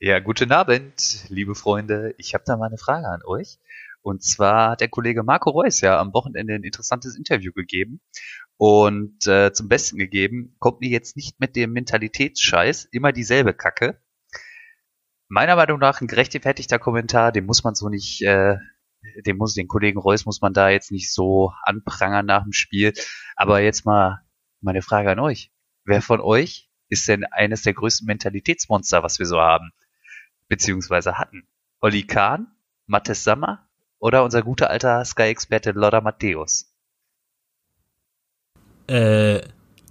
Ja, guten Abend, liebe Freunde. Ich habe da mal eine Frage an euch. Und zwar hat der Kollege Marco Reus ja am Wochenende ein interessantes Interview gegeben und äh, zum Besten gegeben, kommt mir jetzt nicht mit dem Mentalitätsscheiß immer dieselbe Kacke. Meiner Meinung nach ein gerechtfertigter Kommentar, den muss man so nicht, äh, den muss den Kollegen Reus muss man da jetzt nicht so anprangern nach dem Spiel. Aber jetzt mal meine Frage an euch. Wer von euch ist denn eines der größten Mentalitätsmonster, was wir so haben? Beziehungsweise hatten? Olli Kahn, Mattes Sammer oder unser guter alter Sky-Experte Lothar Matthäus? Äh,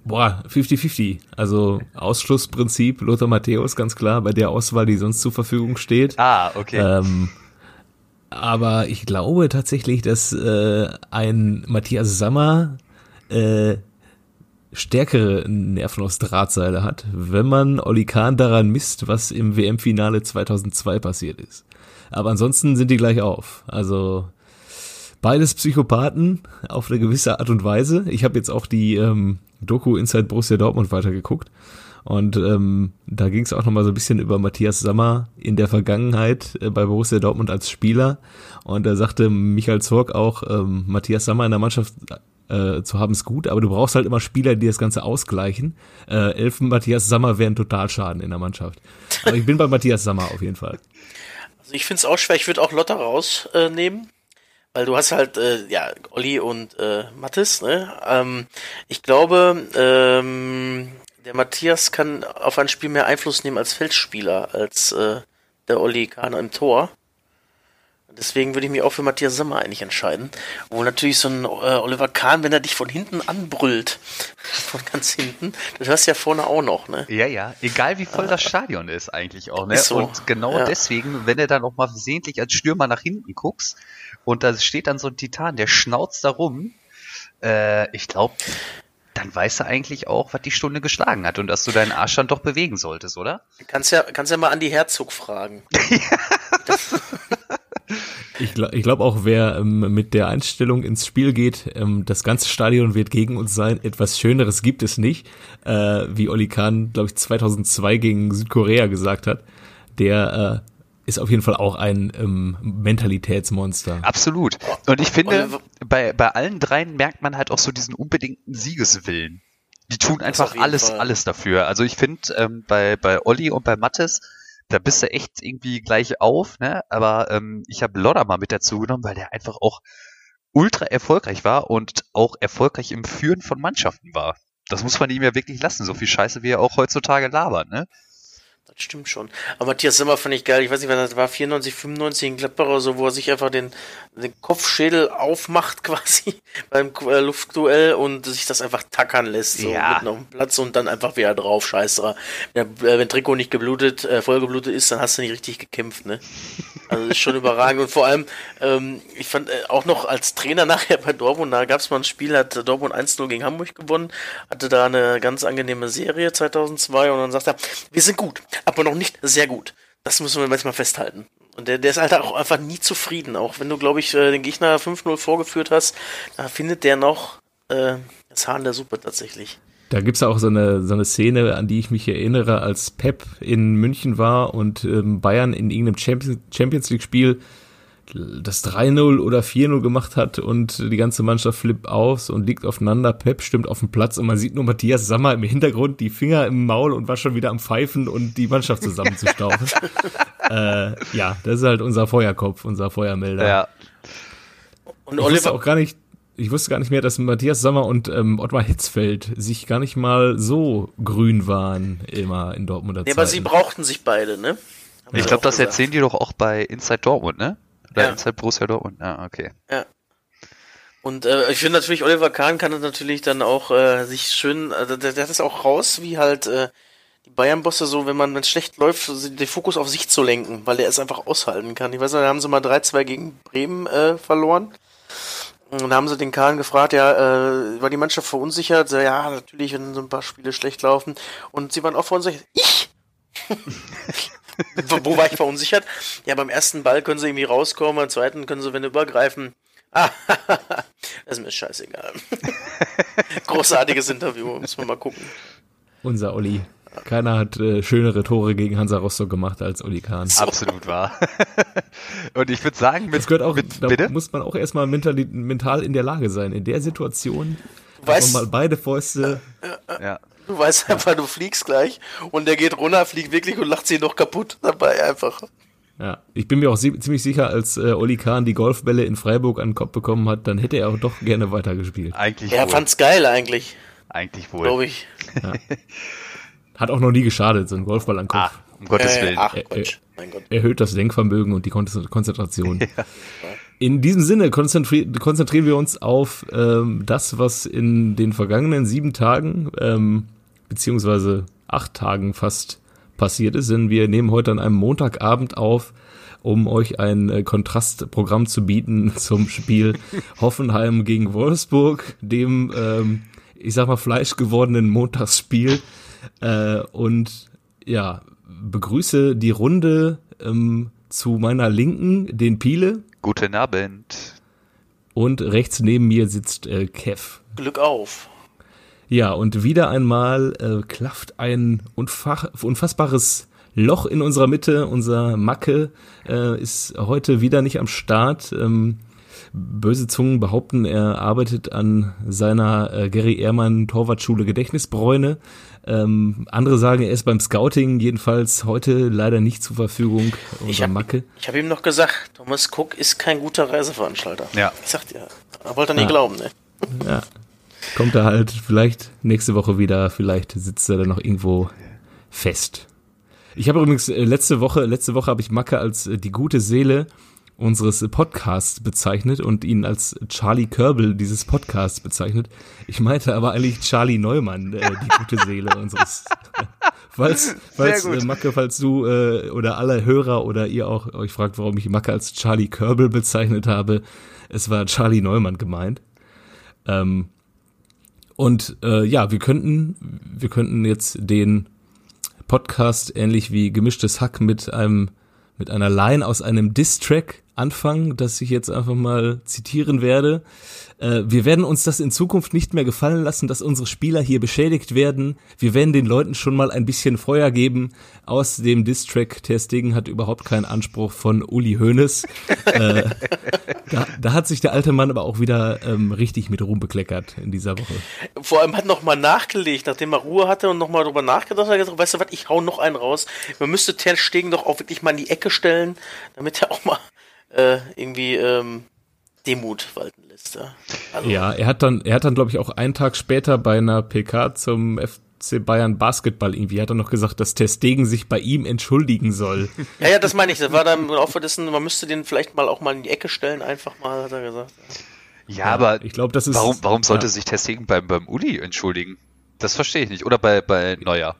boah, 50-50. Also Ausschlussprinzip Lothar Matthäus, ganz klar, bei der Auswahl, die sonst zur Verfügung steht. Ah, okay. Ähm, aber ich glaube tatsächlich, dass äh, ein Matthias Sammer äh, stärkere Nerven aus Drahtseile hat, wenn man Oli Kahn daran misst, was im WM-Finale 2002 passiert ist. Aber ansonsten sind die gleich auf. Also beides Psychopathen auf eine gewisse Art und Weise. Ich habe jetzt auch die ähm, Doku Inside Borussia Dortmund weitergeguckt. Und ähm, da ging es auch nochmal so ein bisschen über Matthias Sammer in der Vergangenheit äh, bei Borussia Dortmund als Spieler. Und da sagte Michael Zorg auch, ähm, Matthias Sammer in der Mannschaft äh, zu haben ist gut, aber du brauchst halt immer Spieler, die das Ganze ausgleichen. Äh, Elfen Matthias Sammer wären Totalschaden in der Mannschaft. Aber ich bin bei Matthias Sammer auf jeden Fall. Also ich finde es auch schwer, ich würde auch Lotta rausnehmen. Äh, weil du hast halt, äh, ja, Olli und äh, Mattes, ne? Ähm, ich glaube, ähm, der Matthias kann auf ein Spiel mehr Einfluss nehmen als Feldspieler, als äh, der Olli Kahn im Tor. Deswegen würde ich mich auch für Matthias Sommer eigentlich entscheiden. Wo natürlich so ein äh, Oliver Kahn, wenn er dich von hinten anbrüllt, von ganz hinten, das hörst du ja vorne auch noch, ne? Ja, ja. Egal wie voll das Stadion ist eigentlich auch, ne? so. Und genau Ja. deswegen, wenn du dann auch mal versehentlich als Stürmer nach hinten guckst und da steht dann so ein Titan, der schnauzt da rum, äh, ich glaube, dann weißt du eigentlich auch, was die Stunde geschlagen hat und dass du deinen Arsch dann doch bewegen solltest, oder? Kannst ja, kannst ja mal Andi Herzog fragen. Ich, gl ich glaube auch, wer ähm, mit der Einstellung ins Spiel geht, ähm, das ganze Stadion wird gegen uns sein. Etwas Schöneres gibt es nicht, äh, wie Oli Kahn, glaube ich, 2002 gegen Südkorea gesagt hat. Der äh, ist auf jeden Fall auch ein ähm, Mentalitätsmonster. Absolut. Und ich finde, bei, bei allen dreien merkt man halt auch so diesen unbedingten Siegeswillen. Die tun einfach alles, Fall. alles dafür. Also ich finde, ähm, bei, bei Olli und bei Mattes, da bist du echt irgendwie gleich auf, ne? Aber ähm, ich habe Lodder mal mit dazu genommen, weil der einfach auch ultra erfolgreich war und auch erfolgreich im Führen von Mannschaften war. Das muss man ihm ja wirklich lassen, so viel Scheiße, wie er auch heutzutage labert, ne? Das stimmt schon. Aber Matthias Sommer fand ich geil. Ich weiß nicht, wann das war, 94, 95 in Gladbach oder so, wo er sich einfach den, den Kopfschädel aufmacht quasi beim äh, Luftduell und sich das einfach tackern lässt. So Ja. mitten auf dem Platz und dann einfach wieder drauf. Scheiß drauf. Wenn, äh, wenn Trikot nicht geblutet, äh, voll geblutet ist, dann hast du nicht richtig gekämpft, ne? Also das ist schon überragend. Und vor allem, ähm, ich fand äh, auch noch als Trainer nachher bei Dortmund, da gab es mal ein Spiel, hat Dortmund 1-0 gegen Hamburg gewonnen, hatte da eine ganz angenehme Serie 2002 und dann sagt er, wir sind gut, aber noch nicht sehr gut. Das müssen wir manchmal festhalten. Und der, der ist halt auch einfach nie zufrieden. Auch wenn du, glaube ich, äh, den Gegner 5-0 vorgeführt hast, da findet der noch äh, das der Suppe tatsächlich. Da gibt's auch so eine, so eine Szene, an die ich mich erinnere, als Pep in München war und ähm, Bayern in irgendeinem Champions League-Spiel das 3-0 oder 4-0 gemacht hat und die ganze Mannschaft flippt aus und liegt aufeinander. Pep stimmt auf dem Platz und man sieht nur Matthias Sammer im Hintergrund, die Finger im Maul und war schon wieder am Pfeifen und die Mannschaft zusammenzustauchen. äh, ja, das ist halt unser Feuerkopf, unser Feuermelder. Ja. Und Ich wusste Oliver, auch gar nicht, ich wusste gar nicht mehr, dass Matthias Sammer und ähm, Ottmar Hitzfeld sich gar nicht mal so grün waren immer in Dortmunder nee, aber sie brauchten sich beide, ne? Haben Ich glaube, das gesagt. erzählen die doch auch bei Inside Dortmund, ne? Oder Ja. Inside Borussia Dortmund. Ah, okay. Und äh, ich finde natürlich, Oliver Kahn kann natürlich dann auch äh, sich schön, äh, der, der hat es auch raus, wie halt äh, die Bayern-Bosse so, wenn man wenn es schlecht läuft, so den Fokus auf sich zu lenken, weil er es einfach aushalten kann. Ich weiß noch, da haben sie mal 3-2 gegen Bremen äh, verloren. Und da haben sie den Kahn gefragt, ja, äh, war die Mannschaft verunsichert? So, ja, natürlich, wenn so ein paar Spiele schlecht laufen. Und sie waren auch verunsichert. Ich? wo, wo war ich verunsichert? Ja, beim ersten Ball können sie irgendwie rauskommen, beim zweiten können sie, wenn übergreifen. Ah, das ist mir scheißegal. Großartiges Interview, müssen wir mal gucken. Unser Olli. Keiner hat äh, schönere Tore gegen Hansa Rostock gemacht als Oli Kahn. Absolut wahr. Und ich würde sagen, mit, Das gehört auch, mit da bitte? muss man auch erstmal mental, mental in der Lage sein. In der Situation Du weißt, mal beide Fäuste. Ja. Du weißt einfach, du fliegst gleich und der geht runter, fliegt wirklich und lacht sich noch kaputt dabei einfach. Ja, ich bin mir auch ziemlich sicher, als äh, Oli Kahn die Golfbälle in Freiburg an den Kopf bekommen hat, dann hätte er auch doch gerne weitergespielt. Eigentlich Er wohl. fand's geil eigentlich, Eigentlich wohl. glaube ich. Hat auch noch nie geschadet, so ein Golfball an den Ah, Kopf. um Gottes Äh, Willen. ach Äh, Gott, mein Gott. Erhöht das Denkvermögen und die Kon Konzentration. In diesem Sinne konzentri konzentrieren wir uns auf ähm, das, was in den vergangenen sieben Tagen, ähm, beziehungsweise acht Tagen fast passiert ist, denn wir nehmen heute an einem Montagabend auf, um euch ein äh, Kontrastprogramm zu bieten zum Spiel Hoffenheim gegen Wolfsburg, dem, ähm, ich sag mal, fleischgewordenen Montagsspiel. Äh, und ja, begrüße die Runde ähm, zu meiner Linken, den Piele, Guten Abend. und rechts neben mir sitzt äh, Kev. Glück auf. Ja, und wieder einmal äh, klafft ein unfassbares Loch in unserer Mitte. Unser Macke äh, ist heute wieder nicht am Start. Ähm, böse Zungen behaupten, er arbeitet an seiner äh, Gary Ehrmann Torwartschule Gedächtnisbräune. Ähm, andere sagen, er ist beim Scouting, jedenfalls heute leider nicht zur Verfügung. Unser hab- Macke. Ich habe ihm noch gesagt, Thomas Cook ist kein guter Reiseveranstalter. Ja. Ich sag dir, er wollte er nie Ja. glauben, ne? Ja. Kommt er halt vielleicht nächste Woche wieder, vielleicht sitzt er dann noch irgendwo fest. Ich habe übrigens äh, letzte Woche, letzte Woche habe ich Macke als äh, die gute Seele unseres Podcasts bezeichnet und ihn als Charlie Körbel dieses Podcasts bezeichnet. Ich meinte aber eigentlich Charlie Neumann, äh, die gute Seele unseres. falls, falls äh, Macke, falls du äh, oder alle Hörer oder ihr auch euch fragt, warum ich Macke als Charlie Körbel bezeichnet habe, es war Charlie Neumann gemeint. Ähm, und äh, ja, wir könnten, wir könnten jetzt den Podcast ähnlich wie gemischtes Hack mit einem mit einer Line aus einem Diss-Track anfangen, das ich jetzt einfach mal zitieren werde. Äh, wir werden uns das in Zukunft nicht mehr gefallen lassen, dass unsere Spieler hier beschädigt werden. Wir werden den Leuten schon mal ein bisschen Feuer geben. Aus dem Diss-Track Testing hat überhaupt keinen Anspruch von Uli Hoeneß. äh, da, da hat sich der alte Mann aber auch wieder ähm, richtig mit Ruhm bekleckert in dieser Woche. Vor allem hat noch mal nachgelegt, nachdem er Ruhe hatte und noch mal drüber nachgedacht hat, gesagt, weißt du was, ich hau noch einen raus. Man müsste Ter Stegen doch auch wirklich mal in die Ecke stellen, damit er auch mal äh, irgendwie ähm, Demut walten lässt. Ja, also, Ja, er hat dann, er hat dann, glaube ich, auch einen Tag später bei einer PK zum FC Bayern Basketball irgendwie, hat er noch gesagt, dass Testegen sich bei ihm entschuldigen soll. ja, ja, das meine ich. Das war dann Laufe dessen, man müsste den vielleicht mal auch mal in die Ecke stellen, einfach mal, hat er gesagt. Ja, aber ich glaube, das ist. warum, warum sollte ja. sich Testegen beim, beim Uli entschuldigen? Das verstehe ich nicht. Oder bei, bei Neuer.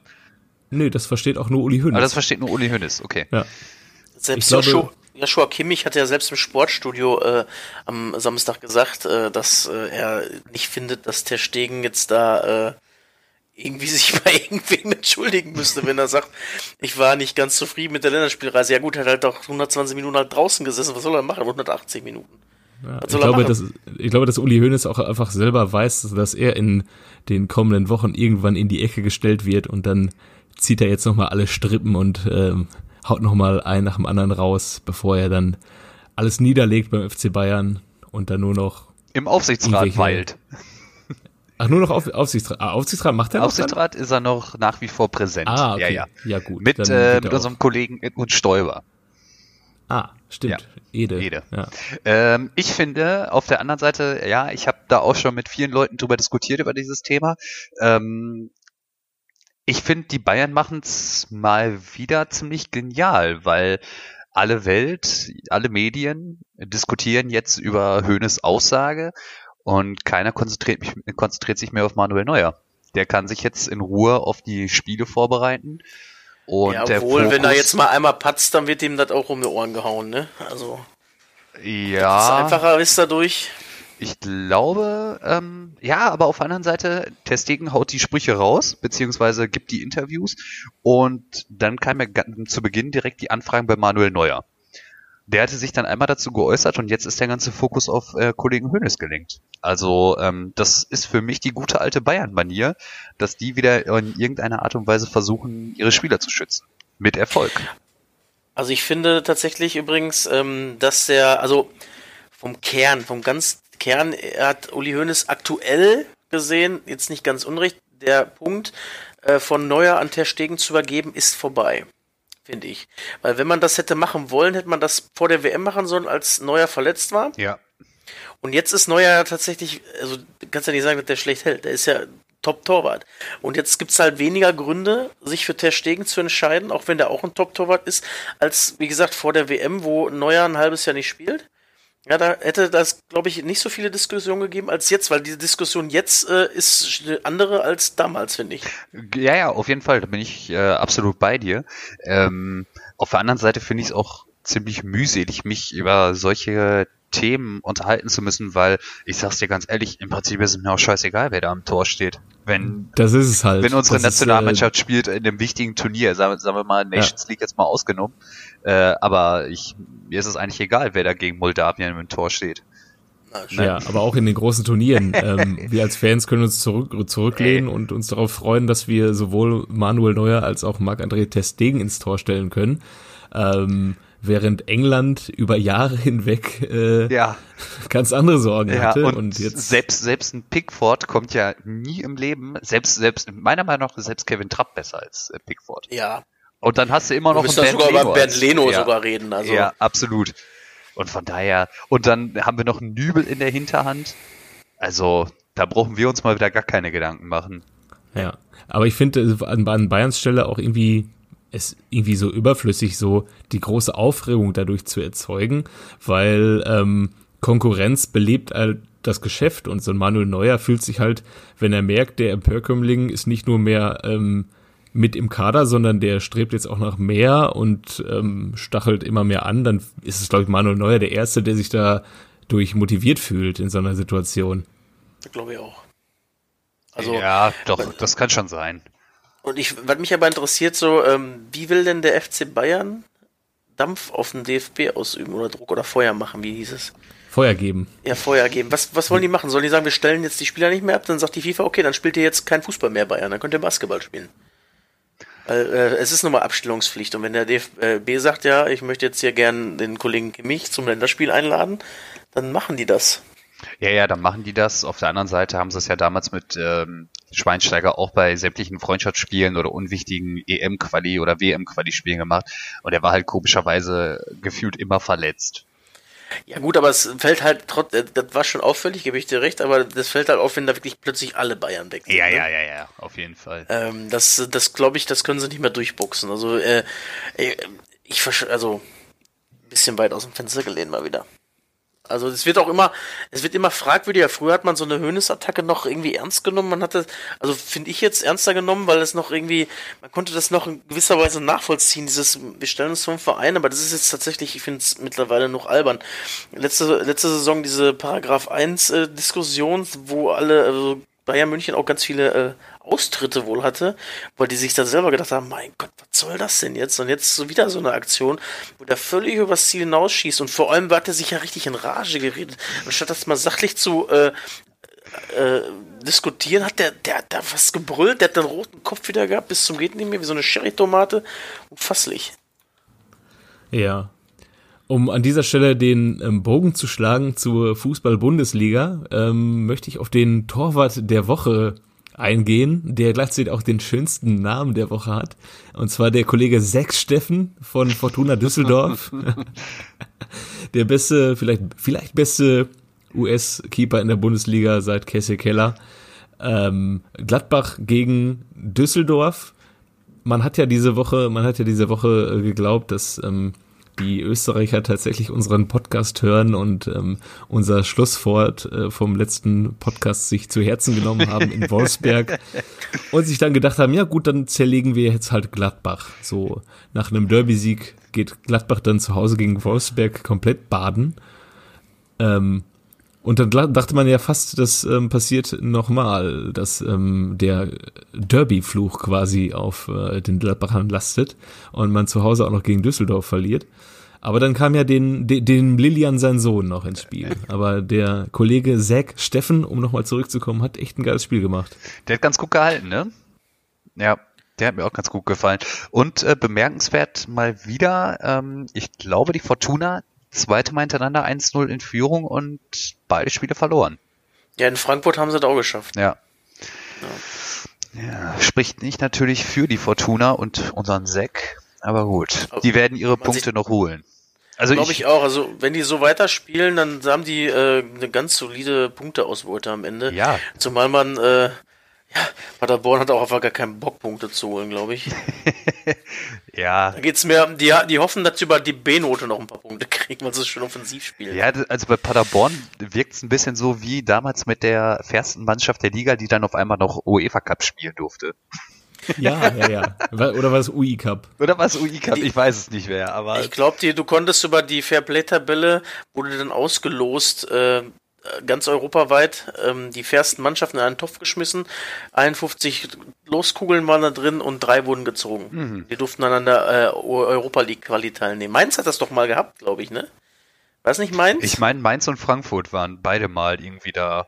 Nö, das versteht auch nur Uli Hoeneß. Aber das versteht nur Uli Hoeneß, okay. ja. Selbst Ich glaube- Joshua, Kimmich hat ja selbst im Sportstudio äh, am Samstag gesagt, äh, dass äh, er nicht findet, dass Ter Stegen jetzt da äh, irgendwie sich bei irgendwem entschuldigen müsste, wenn er sagt, ich war nicht ganz zufrieden mit der Länderspielreise. Ja gut, er hat halt auch 120 Minuten halt draußen gesessen. Was soll er machen? 180 Minuten. Ja, ich, glaube, dass, ich glaube, dass Uli Hoeneß auch einfach selber weiß, dass er in den kommenden Wochen irgendwann in die Ecke gestellt wird und dann zieht er jetzt nochmal alle Strippen und ähm, haut nochmal ein nach dem anderen raus, bevor er dann alles niederlegt beim FC Bayern und dann nur noch Im Aufsichtsrat weilt. Ach, nur noch auf, Aufsichtsrat. Ah, Aufsichtsrat macht er noch Aufsichtsrat ist er noch nach wie vor präsent. Ah, okay. Ja, ja. Ja, gut. Mit, äh, mit unserem Kollegen Edmund Stoiber. Ah, stimmt. Ede. Ede. Ja. Ähm, ich finde, auf der anderen Seite, ja, ich habe da auch schon mit vielen Leuten drüber diskutiert, über dieses Thema. Ähm, ich finde, die Bayern machen es mal wieder ziemlich genial, weil alle Welt, alle Medien diskutieren jetzt über Höhnes Aussage und keiner konzentriert, mich, konzentriert sich mehr auf Manuel Neuer. Der kann sich jetzt in Ruhe auf die Spiele vorbereiten. Und ja, obwohl, wenn er jetzt mal einmal patzt, dann wird ihm das auch um die Ohren gehauen, ne? Also, ist ja, einfacher ist dadurch. Ich glaube, ähm, ja, aber auf der anderen Seite, Testegen haut die Sprüche raus, beziehungsweise gibt die Interviews und dann kam ja zu Beginn direkt die Anfragen bei Manuel Neuer. der hatte sich dann einmal dazu geäußert und jetzt ist der ganze Fokus auf äh, Kollegen Hönes gelenkt. Also ähm, das ist für mich die gute alte Bayern-Manier, dass die wieder in irgendeiner Art und Weise versuchen, ihre Spieler zu schützen. Mit Erfolg. Also ich finde tatsächlich übrigens, ähm, dass der, also vom Kern, vom ganz Kern hat Uli Hoeneß aktuell gesehen, jetzt nicht ganz unrecht, der Punkt äh, von Neuer an Ter Stegen zu übergeben, ist vorbei finde ich. Weil wenn man das hätte machen wollen, hätte man das vor der WM machen sollen, als Neuer verletzt war. Ja. Und jetzt ist Neuer tatsächlich, also kannst ja nicht sagen, dass der schlecht hält. Der ist ja Top-Torwart. Und jetzt gibt's halt weniger Gründe, sich für Ter Stegen zu entscheiden, auch wenn der auch ein Top-Torwart ist, als, wie gesagt, vor der WM, wo Neuer ein halbes Jahr nicht spielt. Ja, da hätte das, glaube ich, nicht so viele Diskussionen gegeben als jetzt, weil diese Diskussion jetzt äh, ist eine andere als damals, finde ich. Ja, ja, auf jeden Fall, da bin ich äh, absolut bei dir. Ähm, auf der anderen Seite finde ich es auch ziemlich mühselig, mich über solche Themen unterhalten zu müssen, weil ich sag's dir ganz ehrlich, im Prinzip ist es mir auch scheißegal, wer da am Tor steht. Wenn, das ist es halt. Wenn unsere das Nationalmannschaft ist, äh, spielt in einem wichtigen Turnier, sagen, sagen wir mal Nations ja. League jetzt mal ausgenommen, äh, aber ich, mir ist es eigentlich egal, wer da gegen Moldawien im Tor steht. Ja, aber auch in den großen Turnieren. ähm, wir als Fans können uns zurück, zurücklehnen und uns darauf freuen, dass wir sowohl Manuel Neuer als auch Marc-André Testegen ins Tor stellen können. Ähm, während England über Jahre hinweg äh, ja. ganz andere Sorgen ja, hatte. Und, und jetzt selbst selbst ein Pickford kommt ja nie im Leben, selbst selbst meiner Meinung nach ist selbst Kevin Trapp besser als äh, Pickford. Ja. Und dann hast du immer noch einen Bernd sogar Leno über Bernd Leno ja. sogar reden. Also. Ja, absolut. Und von daher, und dann haben wir noch einen Nübel in der Hinterhand. Also, da brauchen wir uns mal wieder gar keine Gedanken machen. Ja, aber ich finde an, an Bayerns Stelle auch irgendwie es irgendwie so überflüssig, so die große Aufregung dadurch zu erzeugen, weil ähm, Konkurrenz belebt halt das Geschäft und so ein Manuel Neuer fühlt sich halt, wenn er merkt, der Empörkömmling ist nicht nur mehr ähm, mit im Kader, sondern der strebt jetzt auch nach mehr und ähm, stachelt immer mehr an, dann ist es, glaube ich, Manuel Neuer der Erste, der sich da durch motiviert fühlt in so einer Situation. Ich glaube ich auch. Also, ja, doch, das kann schon sein. Und ich, was mich aber interessiert, so, ähm, wie will denn der FC Bayern Dampf auf den DFB ausüben oder Druck oder Feuer machen, wie hieß es? Feuer geben. Ja, Feuer geben. Was, was wollen die machen? Sollen die sagen, wir stellen jetzt die Spieler nicht mehr ab? Dann sagt die FIFA, okay, dann spielt ihr jetzt kein Fußball mehr Bayern, dann könnt ihr Basketball spielen. Weil, äh, es ist nun mal Abstellungspflicht. Und wenn der DFB sagt, ja, ich möchte jetzt hier gern den Kollegen Kimmich zum Länderspiel einladen, dann machen die das. Ja, ja, dann machen die das. Auf der anderen Seite haben sie es ja damals mit ähm, Schweinsteiger auch bei sämtlichen Freundschaftsspielen oder unwichtigen EM-Quali oder WM-Quali-Spielen gemacht. Und er war halt komischerweise gefühlt immer verletzt. Ja gut, aber es fällt halt trotz, äh, das war schon auffällig, gebe ich dir recht, aber das fällt halt auf, wenn da wirklich plötzlich alle Bayern weg sind. Ja, ne? ja, ja, ja, auf jeden Fall. Ähm, das, das glaube ich, das können sie nicht mehr durchboxen. Also, äh, äh ich also ein bisschen weit aus dem Fenster gelehnt mal wieder. Also es wird auch immer, es wird immer fragwürdiger. Früher hat man so eine Höhnesattacke noch irgendwie ernst genommen. Man hatte, also finde ich jetzt ernster genommen, weil es noch irgendwie, man konnte das noch in gewisser Weise nachvollziehen, dieses, wir stellen uns vom Verein, aber das ist jetzt tatsächlich, ich finde es mittlerweile noch albern. Letzte, letzte Saison diese Paragraph 1 äh, Diskussion, wo alle, also Bayern München auch ganz viele äh, Austritte wohl hatte, weil die sich dann selber gedacht haben, mein Gott, was soll das denn jetzt? Und jetzt so wieder so eine Aktion, wo der völlig übers Ziel hinausschießt und vor allem hat er sich ja richtig in Rage geredet. Anstatt das mal sachlich zu äh, äh, diskutieren, hat der, der, der was gebrüllt, der hat den roten Kopf wieder gehabt, bis zum geht nicht mehr, wie so eine Sherry-Tomate. Unfasslich. Ja, um an dieser Stelle den ähm, Bogen zu schlagen zur Fußball-Bundesliga, ähm, möchte ich auf den Torwart der Woche eingehen, der gleichzeitig auch den schönsten Namen der Woche hat. Und zwar der Kollege Sex Steffen von Fortuna Düsseldorf. der beste, vielleicht, vielleicht beste US-Keeper in der Bundesliga seit Casey Keller. Ähm, Gladbach gegen Düsseldorf. Man hat ja diese Woche, man hat ja diese Woche äh, geglaubt, dass ähm, die Österreicher tatsächlich unseren Podcast hören und ähm, unser Schlusswort äh, vom letzten Podcast sich zu Herzen genommen haben in Wolfsberg und sich dann gedacht haben, ja gut, dann zerlegen wir jetzt halt Gladbach. So nach einem Derby-Sieg geht Gladbach dann zu Hause gegen Wolfsberg komplett baden. Ähm, und dann dachte man ja fast, das ähm, passiert nochmal, dass ähm, der Derby-Fluch quasi auf äh, den Gladbachern lastet und man zu Hause auch noch gegen Düsseldorf verliert. Aber dann kam ja den, den, den Lilian sein Sohn noch ins Spiel. Aber der Kollege Zack Steffen, um nochmal zurückzukommen, hat echt ein geiles Spiel gemacht. Der hat ganz gut gehalten, ne? Ja, der hat mir auch ganz gut gefallen. Und äh, bemerkenswert mal wieder, ähm, ich glaube, die Fortuna zweite Mal hintereinander 1-0 in Führung und beide Spiele verloren. Ja, in Frankfurt haben sie das auch geschafft. Ja. ja. Spricht nicht natürlich für die Fortuna und unseren Sack, aber gut. Die werden ihre Punkte noch holen. Also glaube ich, ich, auch. Also wenn die so weiterspielen, dann haben die äh, eine ganz solide Punkteausbeute am Ende. Ja. Zumal man äh, ja, Paderborn hat auch einfach gar keinen Bock, Punkte zu holen, glaube ich. ja. Da geht's mehr, die, die hoffen, dass sie über die B-Note noch ein paar Punkte kriegen, weil sie schon offensiv spielen. Ja, also bei Paderborn wirkt es ein bisschen so wie damals mit der fairsten Mannschaft der Liga, die dann auf einmal noch UEFA Cup spielen durfte. Ja, ja, ja. Oder war es UI Cup? Oder war es UI Cup? Ich weiß es nicht mehr, aber. Ich glaube, du konntest über die Fairplay-Tabelle, wurde dann ausgelost, äh, ganz europaweit ähm, die fairsten Mannschaften in einen Topf geschmissen. 51 Loskugeln waren da drin und drei wurden gezogen. Mhm. Die durften dann an der äh, Europa League Quali teilnehmen. Mainz hat das doch mal gehabt, glaube ich, ne? War es nicht Mainz? Ich meine, Mainz und Frankfurt waren beide mal irgendwie da.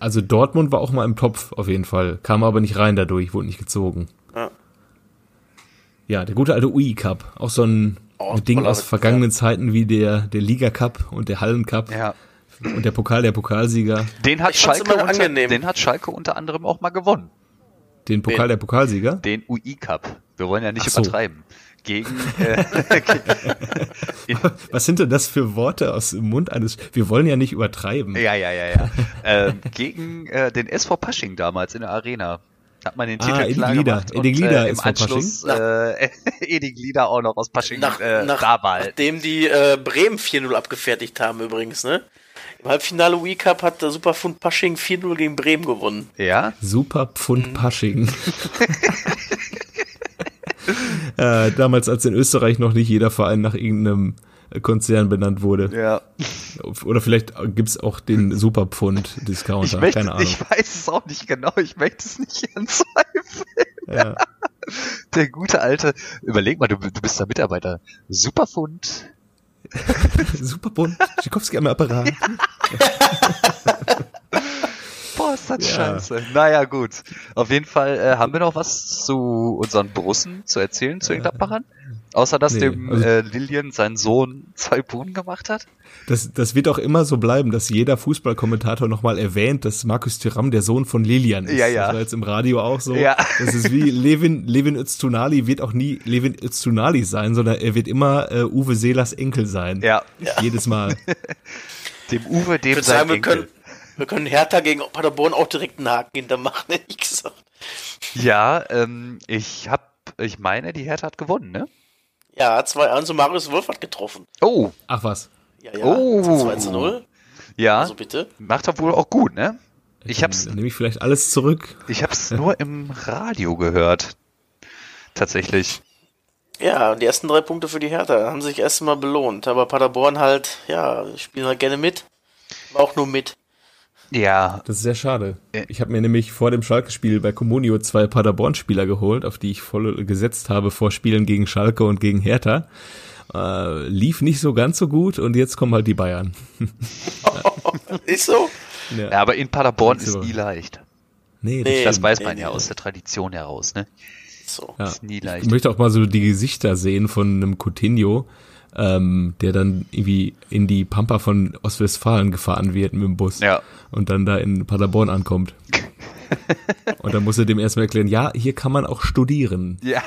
Also Dortmund war auch mal im Topf auf jeden Fall, kam aber nicht rein dadurch, wurde nicht gezogen. Ja, ja der gute alte UI Cup, auch so ein, oh, Ding aus vergangenen. Zeiten wie der der Liga Cup und der Hallen Cup. Ja. Und der Pokal, der Pokalsieger. Den hat, Schalke unter, den hat Schalke unter anderem auch mal gewonnen. Den Pokal den, der Pokalsieger? Den UI Cup. Wir wollen ja nicht so. übertreiben. Gegen. Äh, Was sind denn das für Worte aus dem Mund eines? Wir wollen ja nicht übertreiben. Ja, ja, ja, ja. äh, gegen äh, den SV Pasching damals in der Arena. Hat man den Titel ah, klar Glieder. gemacht und Glieder äh, im Anschluss äh, Edi Glieder auch noch aus Pasching nach, äh, nach, da war. Nachdem die äh, Bremen 4-0 abgefertigt haben übrigens, ne? Im Halbfinale Wii Cup hat der Superpfund Pasching 4-0 gegen Bremen gewonnen. Ja? Superpfund mhm. Pasching. äh, damals, als in Österreich noch nicht jeder Verein nach irgendeinem Konzern benannt wurde. Ja. Oder vielleicht gibt es auch den Superpfund-Discounter. Keine Ahnung. Ich weiß es auch nicht genau. Ich möchte es nicht anzweifeln. Ja. Der gute alte, überleg mal, du, du bist da Mitarbeiter. Superpfund Super bunt. Schikowski am Apparat. Boah, ist das ja. scheiße. Naja, gut. Auf jeden Fall äh, haben wir noch was zu unseren Brussen zu erzählen, zu den Gladbachern? Außer dass nee, dem also, äh, Lilian sein Sohn zwei Buden gemacht hat? Das, das wird auch immer so bleiben, dass jeder Fußballkommentator nochmal erwähnt, dass Markus Thuram der Sohn von Lilian ist. Ja, ja. Das war jetzt im Radio auch so. Ja. Das ist wie Levin, Levin Öztunali wird auch nie Levin Öztunali sein, sondern er wird immer äh, Uwe Seelers Enkel sein. Ja. Jedes Mal. dem Uwe, dem sein sagen, wir Können, wir können Hertha gegen Paderborn auch direkt einen Haken hintermachen, hätte ich gesagt. Ja, ähm, ich hab, ich meine, die Hertha hat gewonnen, ne? Ja, 2-1 und Marius Wolf hat getroffen. Oh. Ach was. Ja, ja. Oh. 2 zu 0. Ja. Also bitte. Macht er wohl auch gut, ne? Ich hab's. Dann nehme ich vielleicht alles zurück. Ich hab's nur im Radio gehört. Tatsächlich. Ja, und die ersten drei Punkte für die Hertha haben sich erst mal belohnt. Aber Paderborn halt, ja, spielen halt gerne mit. Aber auch nur mit. Ja. Das ist sehr schade. Ich habe mir nämlich vor dem Schalke-Spiel bei Comunio zwei Paderborn-Spieler geholt, auf die ich voll gesetzt habe vor Spielen gegen Schalke und gegen Hertha. Äh, lief nicht so ganz so gut und jetzt kommen halt die Bayern. ist so? Ja. ja aber in Paderborn ist, so. nie leicht. Nee, das, nee, das weiß man nee, ja nee. aus der Tradition heraus, ne? So. Ja. Ist nie leicht. Ich möchte auch mal so die Gesichter sehen von einem Coutinho, ähm, der dann irgendwie in die Pampa von Ostwestfalen gefahren wird mit dem Bus ja. und dann da in Paderborn ankommt. und dann muss er dem erstmal erklären, ja, hier kann man auch studieren. Ja.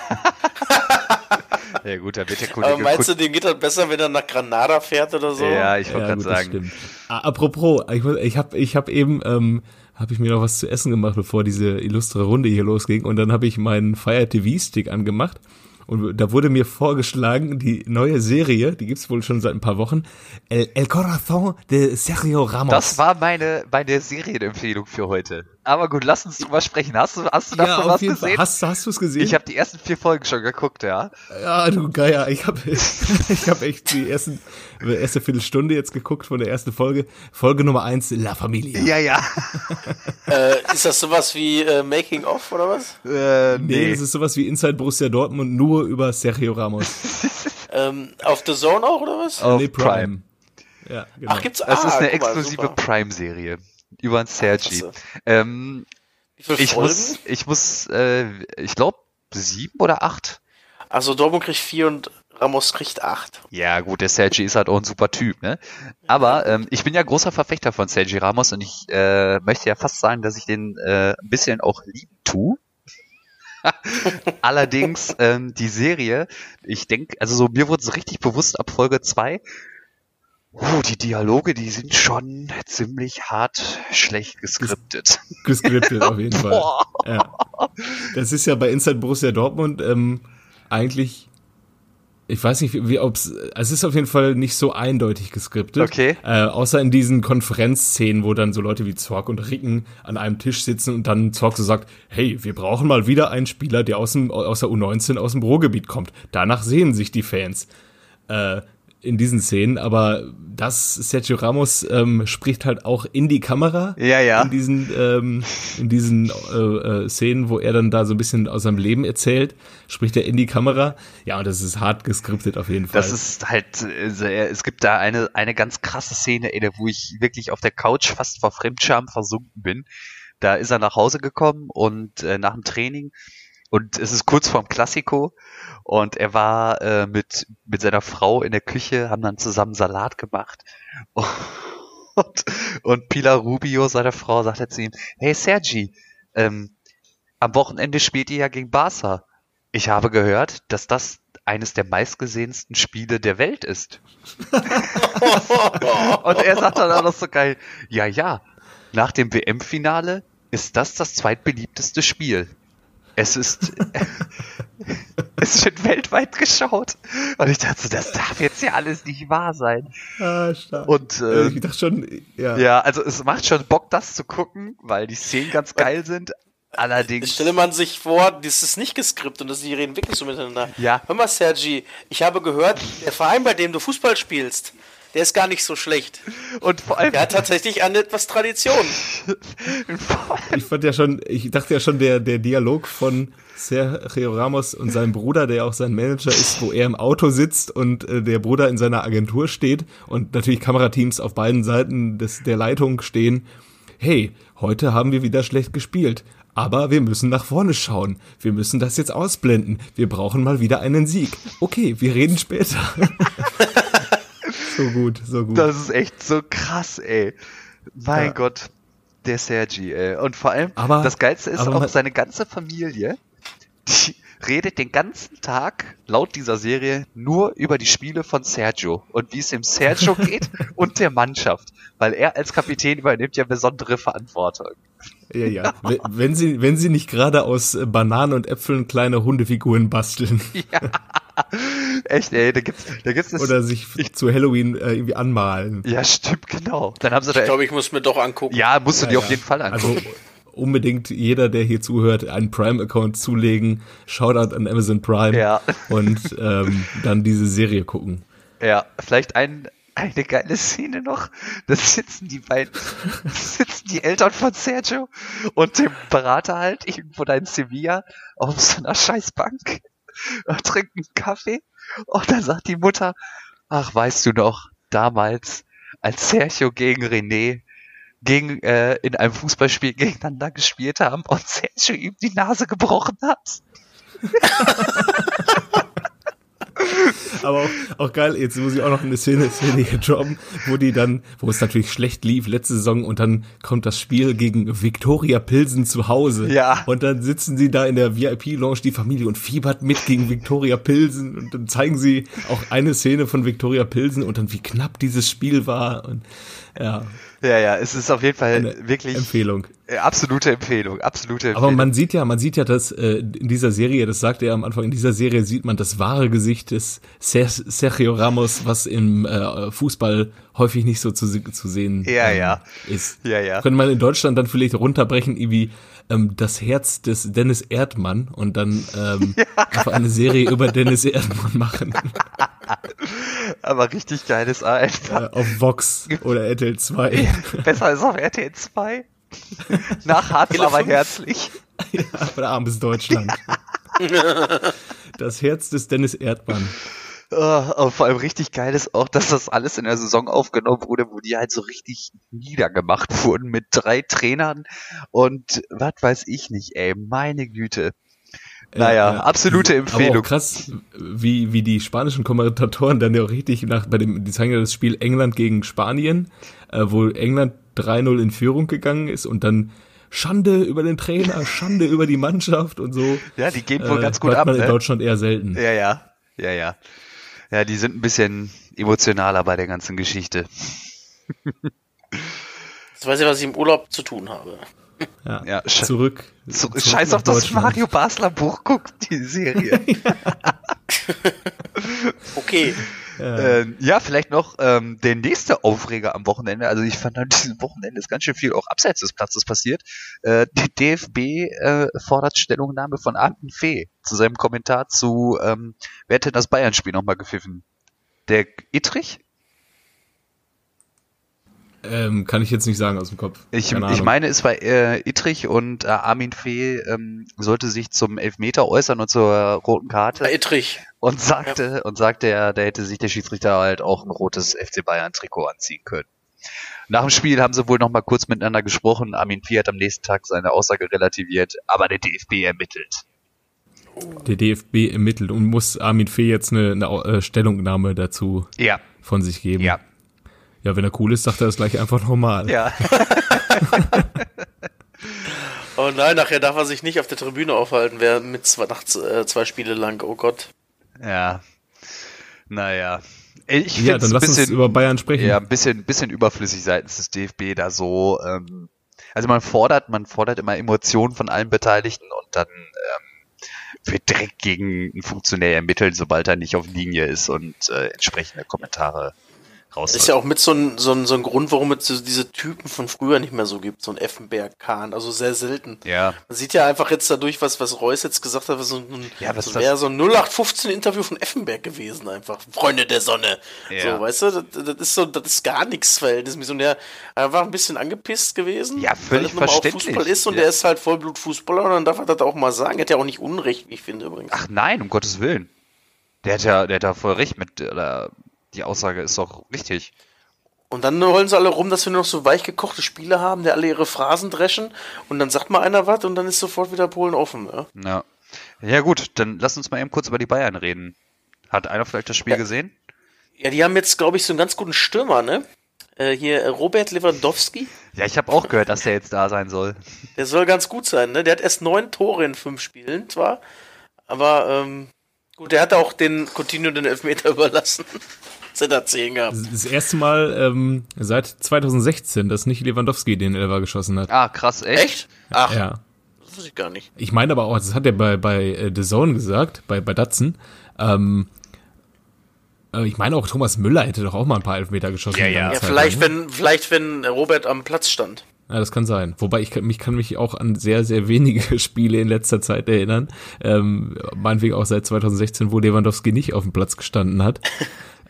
ja gut, da wird der Kollege... Aber meinst du, dem geht das besser, wenn er nach Granada fährt oder so? Ja, ich wollte ja, gerade sagen. Stimmt. Apropos, ich, ich habe ich hab eben... Ähm, habe ich mir noch was zu essen gemacht, bevor diese illustre Runde hier losging. Und dann habe ich meinen Fire TV Stick angemacht und da wurde mir vorgeschlagen, die neue Serie, die gibt's wohl schon seit ein paar Wochen, El, El Corazón de Sergio Ramos. Das war meine, meine Serienempfehlung für heute. Aber gut, lass uns drüber sprechen. Hast du, hast du davon ja, was gesehen? Fall. Hast, hast du es gesehen? Ich habe die ersten vier Folgen schon geguckt, ja. Ja, du Geier. Ich habe ich hab echt die ersten, erste Viertelstunde jetzt geguckt von der ersten Folge. Folge Nummer eins, La Familia. Ja, ja. äh, ist das sowas wie äh, Making of oder was? Äh, nee. nee, das ist sowas wie Inside Borussia Dortmund nur über Sergio Ramos. Ähm, auf The Zone auch, oder was? Auf nee, Prime. Ja, genau. Ach, gibt's Das ah, ist eine guck mal, exklusive. Prime-Serie. Über ein Sergi. Ähm, Wie viele ich muss, ich muss, äh, ich glaube, sieben oder acht. Also Dortmund kriegt vier und Ramos kriegt acht. Ja, gut, der Sergi ist halt auch ein super Typ, ne? Aber ähm, ich bin ja großer Verfechter von Sergi Ramos und ich äh, möchte ja fast sagen, dass ich den äh, ein bisschen auch lieben tu. Allerdings ähm, die Serie, ich denke, also so mir wurde es richtig bewusst ab Folge zwei. Oh, die Dialoge, die sind schon ziemlich hart schlecht geskriptet. gescriptet auf jeden Fall. Ja. Das ist ja bei Inside Borussia Dortmund ähm, eigentlich, ich weiß nicht, wie, ob's, es ist auf jeden Fall nicht so eindeutig geskriptet. Okay. Äh, außer in diesen Konferenzszenen, wo dann so Leute wie Zorg und Ricken an einem Tisch sitzen und dann Zorg so sagt, hey, wir brauchen mal wieder einen Spieler, der aus, dem, aus der U19 aus dem Ruhrgebiet kommt. Danach sehen sich die Fans. Äh, in diesen Szenen, aber das Sergio Ramos ähm, spricht halt auch in die Kamera Ja, ja. in diesen ähm, in diesen äh, äh, Szenen, wo er dann da so ein bisschen aus seinem Leben erzählt, spricht er in die Kamera. Ja, und das ist hart geskriptet auf jeden Fall. Das ist halt, äh, sehr- es gibt da eine, eine ganz krasse Szene, wo ich wirklich auf der Couch fast vor Fremdscham versunken bin. Da ist er nach Hause gekommen und äh, nach dem Training und es ist kurz vorm Klassiko und er war äh, mit, mit seiner Frau in der Küche, haben dann zusammen Salat gemacht und, und Pilar Rubio, seine Frau, sagte zu ihm, hey Sergi, ähm, am Wochenende spielt ihr ja gegen Barca. Ich habe gehört, dass das eines der meistgesehensten Spiele der Welt ist. Und er sagt dann auch noch so geil, ja, ja, nach dem WM-Finale ist das das zweitbeliebteste Spiel. Es ist, es wird weltweit geschaut. Und ich dachte das darf jetzt ja alles nicht wahr sein. ah, stark. Und, Äh, ich dachte schon, ja. ja, also es macht schon Bock, das zu gucken, weil die Szenen ganz geil sind. Allerdings. Stelle man sich vor, das ist nicht geskriptet und das, die reden wirklich so miteinander. Ja. Hör mal, Sergi, ich habe gehört, der Verein, bei dem du Fußball spielst, der ist gar nicht so schlecht. Und vor allem, Der hat tatsächlich eine etwas Tradition. Ich fand ja schon, ich dachte ja schon, der, der Dialog von Sergio Ramos und seinem Bruder, der auch sein Manager ist, wo er im Auto sitzt und äh, der Bruder in seiner Agentur steht und natürlich Kamerateams auf beiden Seiten des, der Leitung stehen. Hey, heute haben wir wieder schlecht gespielt. Aber wir müssen nach vorne schauen. Wir müssen das jetzt ausblenden. Wir brauchen mal wieder einen Sieg. Okay, wir reden später. so gut, so gut. Das ist echt so krass, ey. Mein Ja. Gott, der Sergi, ey. Und vor allem, Aber- das Geilste ist auch seine ganze Familie, die redet den ganzen Tag, laut dieser Serie, nur über die Spiele von Sergio und wie es dem Sergio geht und der Mannschaft. Weil er als Kapitän übernimmt ja besondere Verantwortung. Ja, ja. Wenn- sie, wenn sie nicht gerade aus Bananen und Äpfeln kleine Hundefiguren basteln Echt, ey, da gibt's, da gibt's das, oder sich zu Halloween äh, irgendwie anmalen. ja, stimmt, genau. Dann haben sie da, Ich glaube, ich muss mir doch angucken. ja, musst du dir Ja, auf ja. jeden Fall angucken. Also unbedingt jeder, der hier zuhört, einen Prime-Account zulegen, Shoutout an Amazon Prime Ja. und ähm, dann diese Serie gucken. Ja, vielleicht ein, eine geile Szene noch. Da sitzen die beiden, sitzen die Eltern von Sergio und dem Berater halt irgendwo da in Sevilla auf so einer Scheißbank und trinken Kaffee. Und dann sagt die Mutter, ach, weißt du noch, damals, als Sergio gegen René gegen, äh, in einem Fußballspiel gegeneinander gespielt haben und Sergio ihm die Nase gebrochen hat. Aber auch, auch geil, jetzt muss ich auch noch eine Szene, Szene hier droppen, wo die dann, wo es natürlich schlecht lief letzte Saison und dann kommt das Spiel gegen Viktoria Pilsen zu Hause. Ja. Und dann sitzen sie da in der VIP-Lounge, die Familie, und fiebert mit gegen Viktoria Pilsen und dann zeigen sie auch eine Szene von Viktoria Pilsen und dann wie knapp dieses Spiel war und ja, Ja, ja, es ist auf jeden Fall eine wirklich Empfehlung. äh, absolute Empfehlung, absolute Empfehlung. Aber man sieht ja, man sieht ja, dass äh, in dieser Serie, das sagte er am Anfang, in dieser Serie sieht man das wahre Gesicht des Ser Sergio Ramos, was im äh, Fußball häufig nicht so zu, zu sehen Ja, ähm, ja. ist. Ja, ja. Könnte man in Deutschland dann vielleicht runterbrechen, irgendwie ähm, das Herz des Dennis Erdmann und dann ähm, einfach eine Serie über Dennis Erdmann machen Aber richtig geiles AF. äh, auf Vox oder RTL 2. Besser als auf RTL 2. Nach Hartz aber herzlich. oder armes Deutschland. Das Herz des Dennis Erdmann. Uh, vor allem richtig geil ist auch, dass das alles in der Saison aufgenommen wurde, wo die halt so richtig niedergemacht wurden mit drei Trainern und was weiß ich nicht, ey, meine Güte. Naja, äh, absolute Empfehlung. Aber auch krass, wie, wie die spanischen Kommentatoren dann ja auch richtig nach, bei dem, die zeigen ja das Spiel England gegen Spanien, äh, wo England 3-0 in Führung gegangen ist und dann Schande über den Trainer, Schande über die Mannschaft und so. Ja, die gehen wohl äh, ganz gut ab. Man ne? in Deutschland eher selten. Ja, ja, ja, ja. Ja, die sind ein bisschen emotionaler bei der ganzen Geschichte. Jetzt weiß ich, was ich im Urlaub zu tun habe. Ja, ja zurück, zurück. Scheiß auf das Mario Basler Buch, guck die Serie. okay. Ja. Äh, ja, vielleicht noch ähm, der nächste Aufreger am Wochenende. Also ich fand an diesem Wochenende ist ganz schön viel auch abseits des Platzes passiert. Äh, die DFB äh, fordert Stellungnahme von Arten Fee zu seinem Kommentar zu, ähm, wer hätte das Bayern-Spiel nochmal gepfiffen? Der Ittrich? Ähm, kann ich jetzt nicht sagen aus dem Kopf. Ich, ich meine, es war äh, Ittrich und äh, Armin Fee ähm, sollte sich zum Elfmeter äußern und zur roten Karte. Ja, Ittrich. Und sagte, ja. und sagte er, da hätte sich der Schiedsrichter halt auch ein rotes FC Bayern Trikot anziehen können. Nach dem Spiel haben sie wohl noch mal kurz miteinander gesprochen. Armin Fee hat am nächsten Tag seine Aussage relativiert, aber der DFB ermittelt. Der DFB ermittelt und muss Armin Fee jetzt eine, eine äh, Stellungnahme dazu ja. von sich geben. Ja, ja, wenn er cool ist, sagt er das gleich einfach normal. Ja. oh nein, nachher darf er sich nicht auf der Tribüne aufhalten, wer mit zwei, nach äh, zwei Spiele lang, oh Gott. Ja. Naja. Ich ja, dann lass bisschen, uns über Bayern sprechen. Ja, ein bisschen, bisschen überflüssig seitens des DFB da so. Ähm, also man fordert, man fordert immer Emotionen von allen Beteiligten und dann ähm, wird direkt gegen einen Funktionär ermittelt, sobald er nicht auf Linie ist und äh, entsprechende Kommentare raus. Ist ja auch mit so ein, so ein, so ein Grund, warum es diese Typen von früher nicht mehr so gibt, so ein Effenberg, Kahn, also sehr selten. Ja. Man sieht ja einfach jetzt dadurch, was, was Reus jetzt gesagt hat, was so ein, ja, so wäre so ein 0815-Interview von Effenberg gewesen, einfach. Freunde der Sonne. Ja. So, weißt du, das, das, ist so, das ist gar nichts verhältnismäßig. Und der war ein bisschen angepisst gewesen. Ja, völlig weil verständlich. Auch Fußball ist und ja. der ist halt Vollblutfußballer und dann darf er das auch mal sagen. Er hat ja auch nicht Unrecht, wie ich finde übrigens. Ach nein, um Gottes Willen. Der hat ja, der hat ja voll recht mit, oder die Aussage ist doch richtig. Und dann rollen sie alle rum, dass wir nur noch so weich gekochte Spiele haben, die alle ihre Phrasen dreschen und dann sagt mal einer was und dann ist sofort wieder Polen offen. Ja, ja. ja gut, dann lass uns mal eben kurz über die Bayern reden. Hat einer vielleicht das Spiel ja. gesehen? Ja, die haben jetzt, glaube ich, so einen ganz guten Stürmer, ne? Äh, hier Robert Lewandowski. Ja, ich habe auch gehört, dass der jetzt da sein soll. Der soll ganz gut sein, ne? Der hat erst neun Tore in fünf Spielen zwar, aber ähm, gut, der hat auch den Coutinho den Elfmeter überlassen. Sind 10 gehabt. Das erste Mal ähm, seit 2016, dass nicht Lewandowski den Elfer geschossen hat. Ah, krass, echt? Echt? Ach. Ja. Das wusste ich gar nicht. Ich meine aber auch, das hat er bei, bei äh, The Zone gesagt, bei, bei Datsen. Ähm, äh, ich meine auch, Thomas Müller hätte doch auch mal ein paar Elfmeter geschossen. Ja, ja. ja vielleicht, ne? wenn, vielleicht, wenn Robert am Platz stand. Ja, das kann sein. Wobei ich kann, mich kann mich auch an sehr, sehr wenige Spiele in letzter Zeit erinnern. Ähm, meinetwegen auch seit 2016, wo Lewandowski nicht auf dem Platz gestanden hat.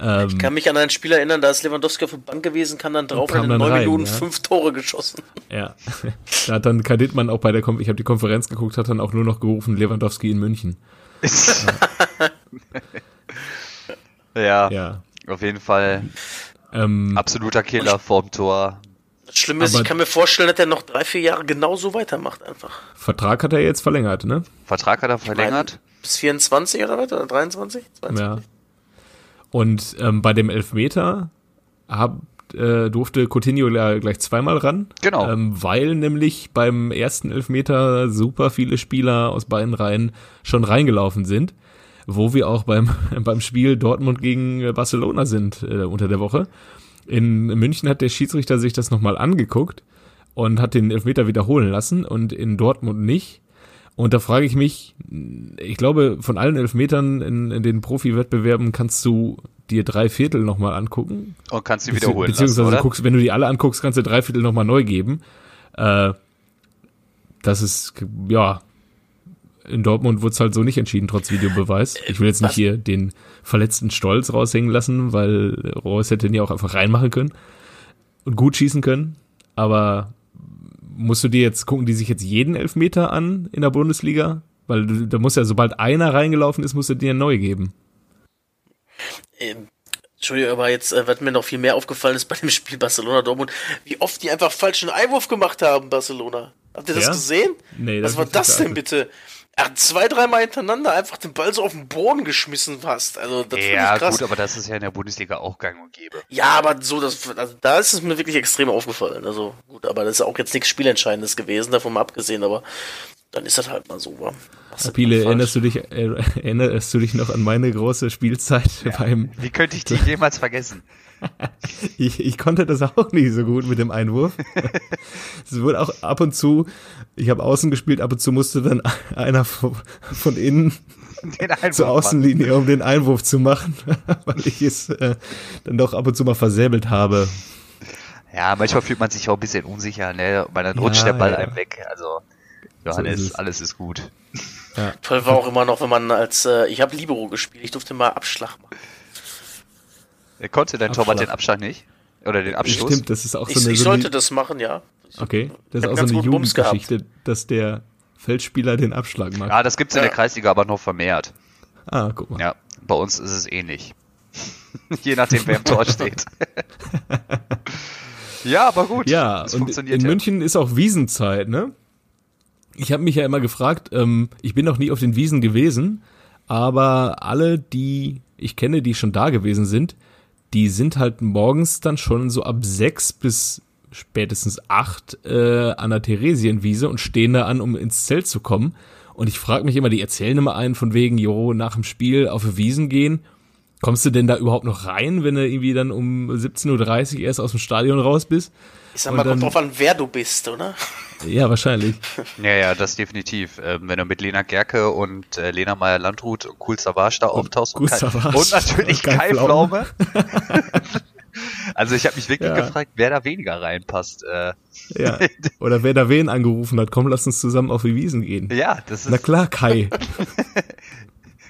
Ähm, ich kann mich an ein Spiel erinnern, da ist Lewandowski auf der Bank gewesen, kann dann drauf und in neun Minuten ja. fünf Tore geschossen. Ja, da hat dann Kaditmann auch bei der, Kom ich habe die Konferenz geguckt, hat dann auch nur noch gerufen, Lewandowski in München. ja. ja, auf jeden Fall ähm, absoluter Killer vorm Tor. Das Schlimme ist, ich kann mir vorstellen, dass er noch drei, vier Jahre genauso weitermacht einfach. Vertrag hat er jetzt verlängert, ne? Vertrag hat er verlängert. Meine, bis 24 oder was? Oder 23? 22? Ja. Und ähm, bei dem Elfmeter hab, äh, durfte Coutinho gleich zweimal ran. Genau. Ähm, weil nämlich beim ersten Elfmeter super viele Spieler aus beiden Reihen schon reingelaufen sind. Wo wir auch beim, beim Spiel Dortmund gegen Barcelona sind äh, unter der Woche. In München hat der Schiedsrichter sich das nochmal angeguckt und hat den Elfmeter wiederholen lassen und in Dortmund nicht. Und da frage ich mich, ich glaube, von allen Elfmetern in, in den Profi-Wettbewerben kannst du dir drei Viertel nochmal angucken. Und kannst sie wiederholen. Beziehungsweise lassen, guckst, wenn du die alle anguckst, kannst du drei Viertel nochmal neu geben. Äh, das ist, ja, in Dortmund wurde es halt so nicht entschieden, trotz Videobeweis. Ich will jetzt nicht hier den verletzten Stolz raushängen lassen, weil Reus hätte ihn ja auch einfach reinmachen können und gut schießen können. Aber musst du dir jetzt gucken, die sich jetzt jeden Elfmeter an in der Bundesliga? Weil da muss ja, sobald einer reingelaufen ist, musst du dir neu geben. Ähm, Entschuldigung, aber jetzt, äh, was mir noch viel mehr aufgefallen ist bei dem Spiel Barcelona-Dortmund, wie oft die einfach falschen Einwurf gemacht haben, Barcelona. Habt ihr das Ja? gesehen? Nee, Was das war ich nicht das denn bitte? Er hat zwei, dreimal hintereinander einfach den Ball so auf den Boden geschmissen fast. Also, das finde Ja, ich krass. gut, aber das ist ja in der Bundesliga auch gang und gäbe. Ja, aber so, das, also da ist es mir wirklich extrem aufgefallen. Also gut, aber das ist auch jetzt nichts Spielentscheidendes gewesen, davon mal abgesehen, aber dann ist das halt mal so. wa? Denn erinnerst du dich, äh, erinnerst du dich noch an meine große Spielzeit beim, Wie könnte ich die jemals vergessen? ich, ich konnte das auch nicht so gut mit dem Einwurf. Es wurde auch ab und zu, ich habe außen gespielt, ab und zu musste dann einer von, von innen zur machen. Außenlinie, um den Einwurf zu machen, weil ich es äh, dann doch ab und zu mal versäbelt habe. Ja, manchmal fühlt man sich auch ein bisschen unsicher, ne? Weil dann Ja, rutscht der Ball ja. einem weg. Also, So Johannes, ist es. alles ist gut. Toll war auch immer noch, wenn man als, äh, ich habe Libero gespielt, ich durfte mal Abschlag machen. Er konnte dein Torwart den Abschlag nicht? Oder den Abschluss? Stimmt, das ist auch so Ich, eine, ich so sollte eine das machen, ja. Okay, das ist auch so eine. Jugendgeschichte, dass der Feldspieler den Abschlag macht. Ja, das gibt's in Ja. der Kreisliga aber noch vermehrt. Ah, guck mal. Ja, bei uns ist es ähnlich. Je nachdem, wer im Tor steht. ja, aber gut. Ja, es und funktioniert in ja. München ist auch Wiesenzeit, ne? Ich habe mich ja immer gefragt, ähm, ich bin noch nie auf den Wiesen gewesen, aber alle, die ich kenne, die schon da gewesen sind, die sind halt morgens dann schon so ab sechs bis spätestens acht äh, an der Theresienwiese und stehen da an, um ins Zelt zu kommen. Und ich frage mich immer, die erzählen immer einen von wegen, jo, nach dem Spiel auf die Wiesen gehen. Kommst du denn da überhaupt noch rein, wenn du irgendwie dann um 17.30 Uhr erst aus dem Stadion raus bist? Ich sag mal, kommt drauf an, wer du bist, oder? Ja, wahrscheinlich. Ja, ja, das definitiv. Ähm, wenn du mit Lena Gerke und äh, Lena Meyer-Landrut und Cool Savage da auftauchst Kool Kai- Savage und natürlich und Kai Kai Pflaume. Also ich habe mich wirklich Ja. gefragt, wer da weniger reinpasst. Äh, Ja. Oder wer da wen angerufen hat, komm, lass uns zusammen auf die Wiesen gehen. ja, das Na ist klar, Kai.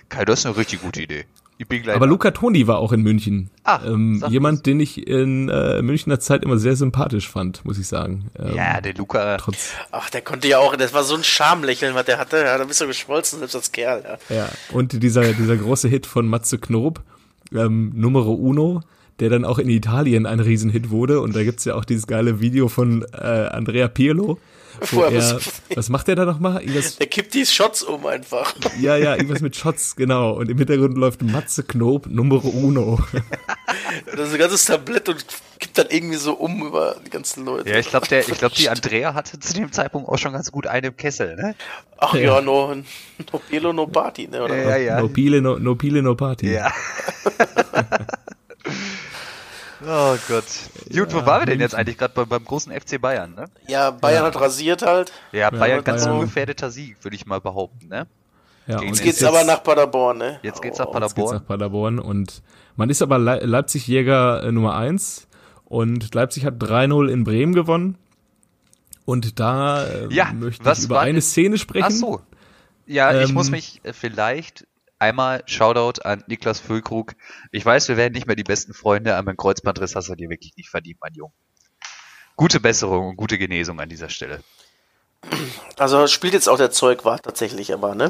Kai, das ist eine richtig gute Idee. Ich bin gleich Aber da. Luca Toni war auch in München. Ah, ähm, jemand, den ich in äh, Münchner Zeit immer sehr sympathisch fand, muss ich sagen. Ähm, Ja, der Luca. Trotz, Ach, der konnte ja auch, das war so ein Schamlächeln, was der hatte. Ja, da bist du geschmolzen, selbst als Kerl. Ja. ja. Und dieser, dieser große Hit von Matze Knob, ähm, Numero Uno, der dann auch in Italien ein Riesenhit wurde. Und da gibt's ja auch dieses geile Video von äh, Andrea Pirlo. Wo er er, was- was macht er da nochmal? Der kippt die Shots um einfach. Ja, ja, irgendwas mit Shots, genau. Und im Hintergrund läuft Matze Knob, Numero Uno. Das ist ein ganzes Tablett und kippt dann irgendwie so um über die ganzen Leute. Ja, ich glaube, der, ich glaube, die Andrea hatte zu dem Zeitpunkt auch schon ganz gut eine im Kessel, ne? Ach Ja. ja, no, no Pelo, no Party, ne? Oder? Ja, ja. No Pile, no, no Pile, no Party. Ja. Oh Gott. Gut, wo waren wir denn jetzt eigentlich gerade beim, beim großen FC Bayern, ne? Ja, Bayern Ja. hat rasiert halt. Ja, Bayern ganz Bayern. ungefährdeter Sieg, würde ich mal behaupten, ne? ja Jetzt und Jetzt geht's aber nach Paderborn, ne? Jetzt geht's nach Oh. Jetzt geht's Paderborn. nach Paderborn. Und man ist aber Le Leipzig-Jäger äh, Nummer eins Und Leipzig hat 3-0 in Bremen gewonnen. Und da äh, Ja, möchte ich über eine Szene sprechen. Ach so. Ja, ich Ähm, muss mich äh, vielleicht einmal Shoutout an Niklas Füllkrug. Ich weiß, wir werden nicht mehr die besten Freunde, aber einen Kreuzbandriss hast du dir wirklich nicht verdient, mein Junge. Gute Besserung und gute Genesung an dieser Stelle. Also spielt jetzt auch der Zeugwart tatsächlich, aber, ne?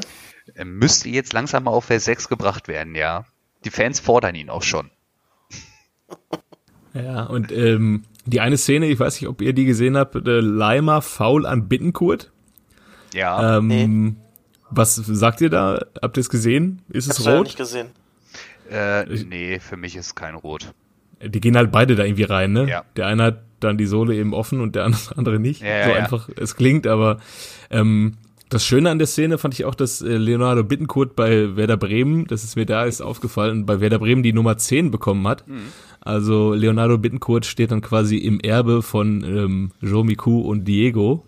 Er müsste jetzt langsam mal auf Vers 6 gebracht werden, ja. Die Fans fordern ihn auch schon. Ja, und ähm, die eine Szene, ich weiß nicht, ob ihr die gesehen habt, äh, Leimer faul an Bittenkurt. Ja. Ähm, Was sagt ihr da? Habt ihr es gesehen? Ist es Hab's leider rot? nicht gesehen. Äh, nee, für mich ist kein Rot. Die gehen halt beide da irgendwie rein, ne? Ja. Der eine hat dann die Sohle eben offen und der andere nicht. Ja, ja, so ja. einfach es klingt, aber ähm, das Schöne an der Szene fand ich auch, dass äh, Leonardo Bittencourt bei Werder Bremen, das ist mir da ist aufgefallen, bei Werder Bremen die Nummer 10 bekommen hat. Mhm. Also Leonardo Bittencourt steht dann quasi im Erbe von ähm, Jean Miku und Diego.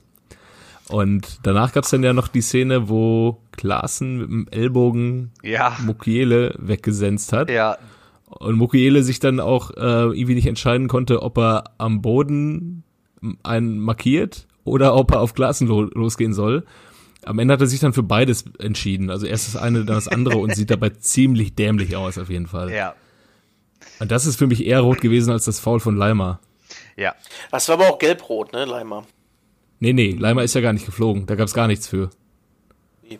Und danach gab's dann ja noch die Szene, wo Klaassen mit dem Ellbogen Ja. Mukiele weggesenzt hat. Ja. Und Mukiele sich dann auch äh, irgendwie nicht entscheiden konnte, ob er am Boden einen markiert oder ob er auf Glasen lo losgehen soll. Am Ende hat er sich dann für beides entschieden. Also erst das eine, dann das andere und sieht dabei ziemlich dämlich aus auf jeden Fall. Ja. Und das ist für mich eher rot gewesen als das Foul von Leimer. Ja. Das war aber auch gelb-rot, ne, Leimer? Nee, nee, Leimer ist ja gar nicht geflogen. Da gab's gar nichts für. Wie?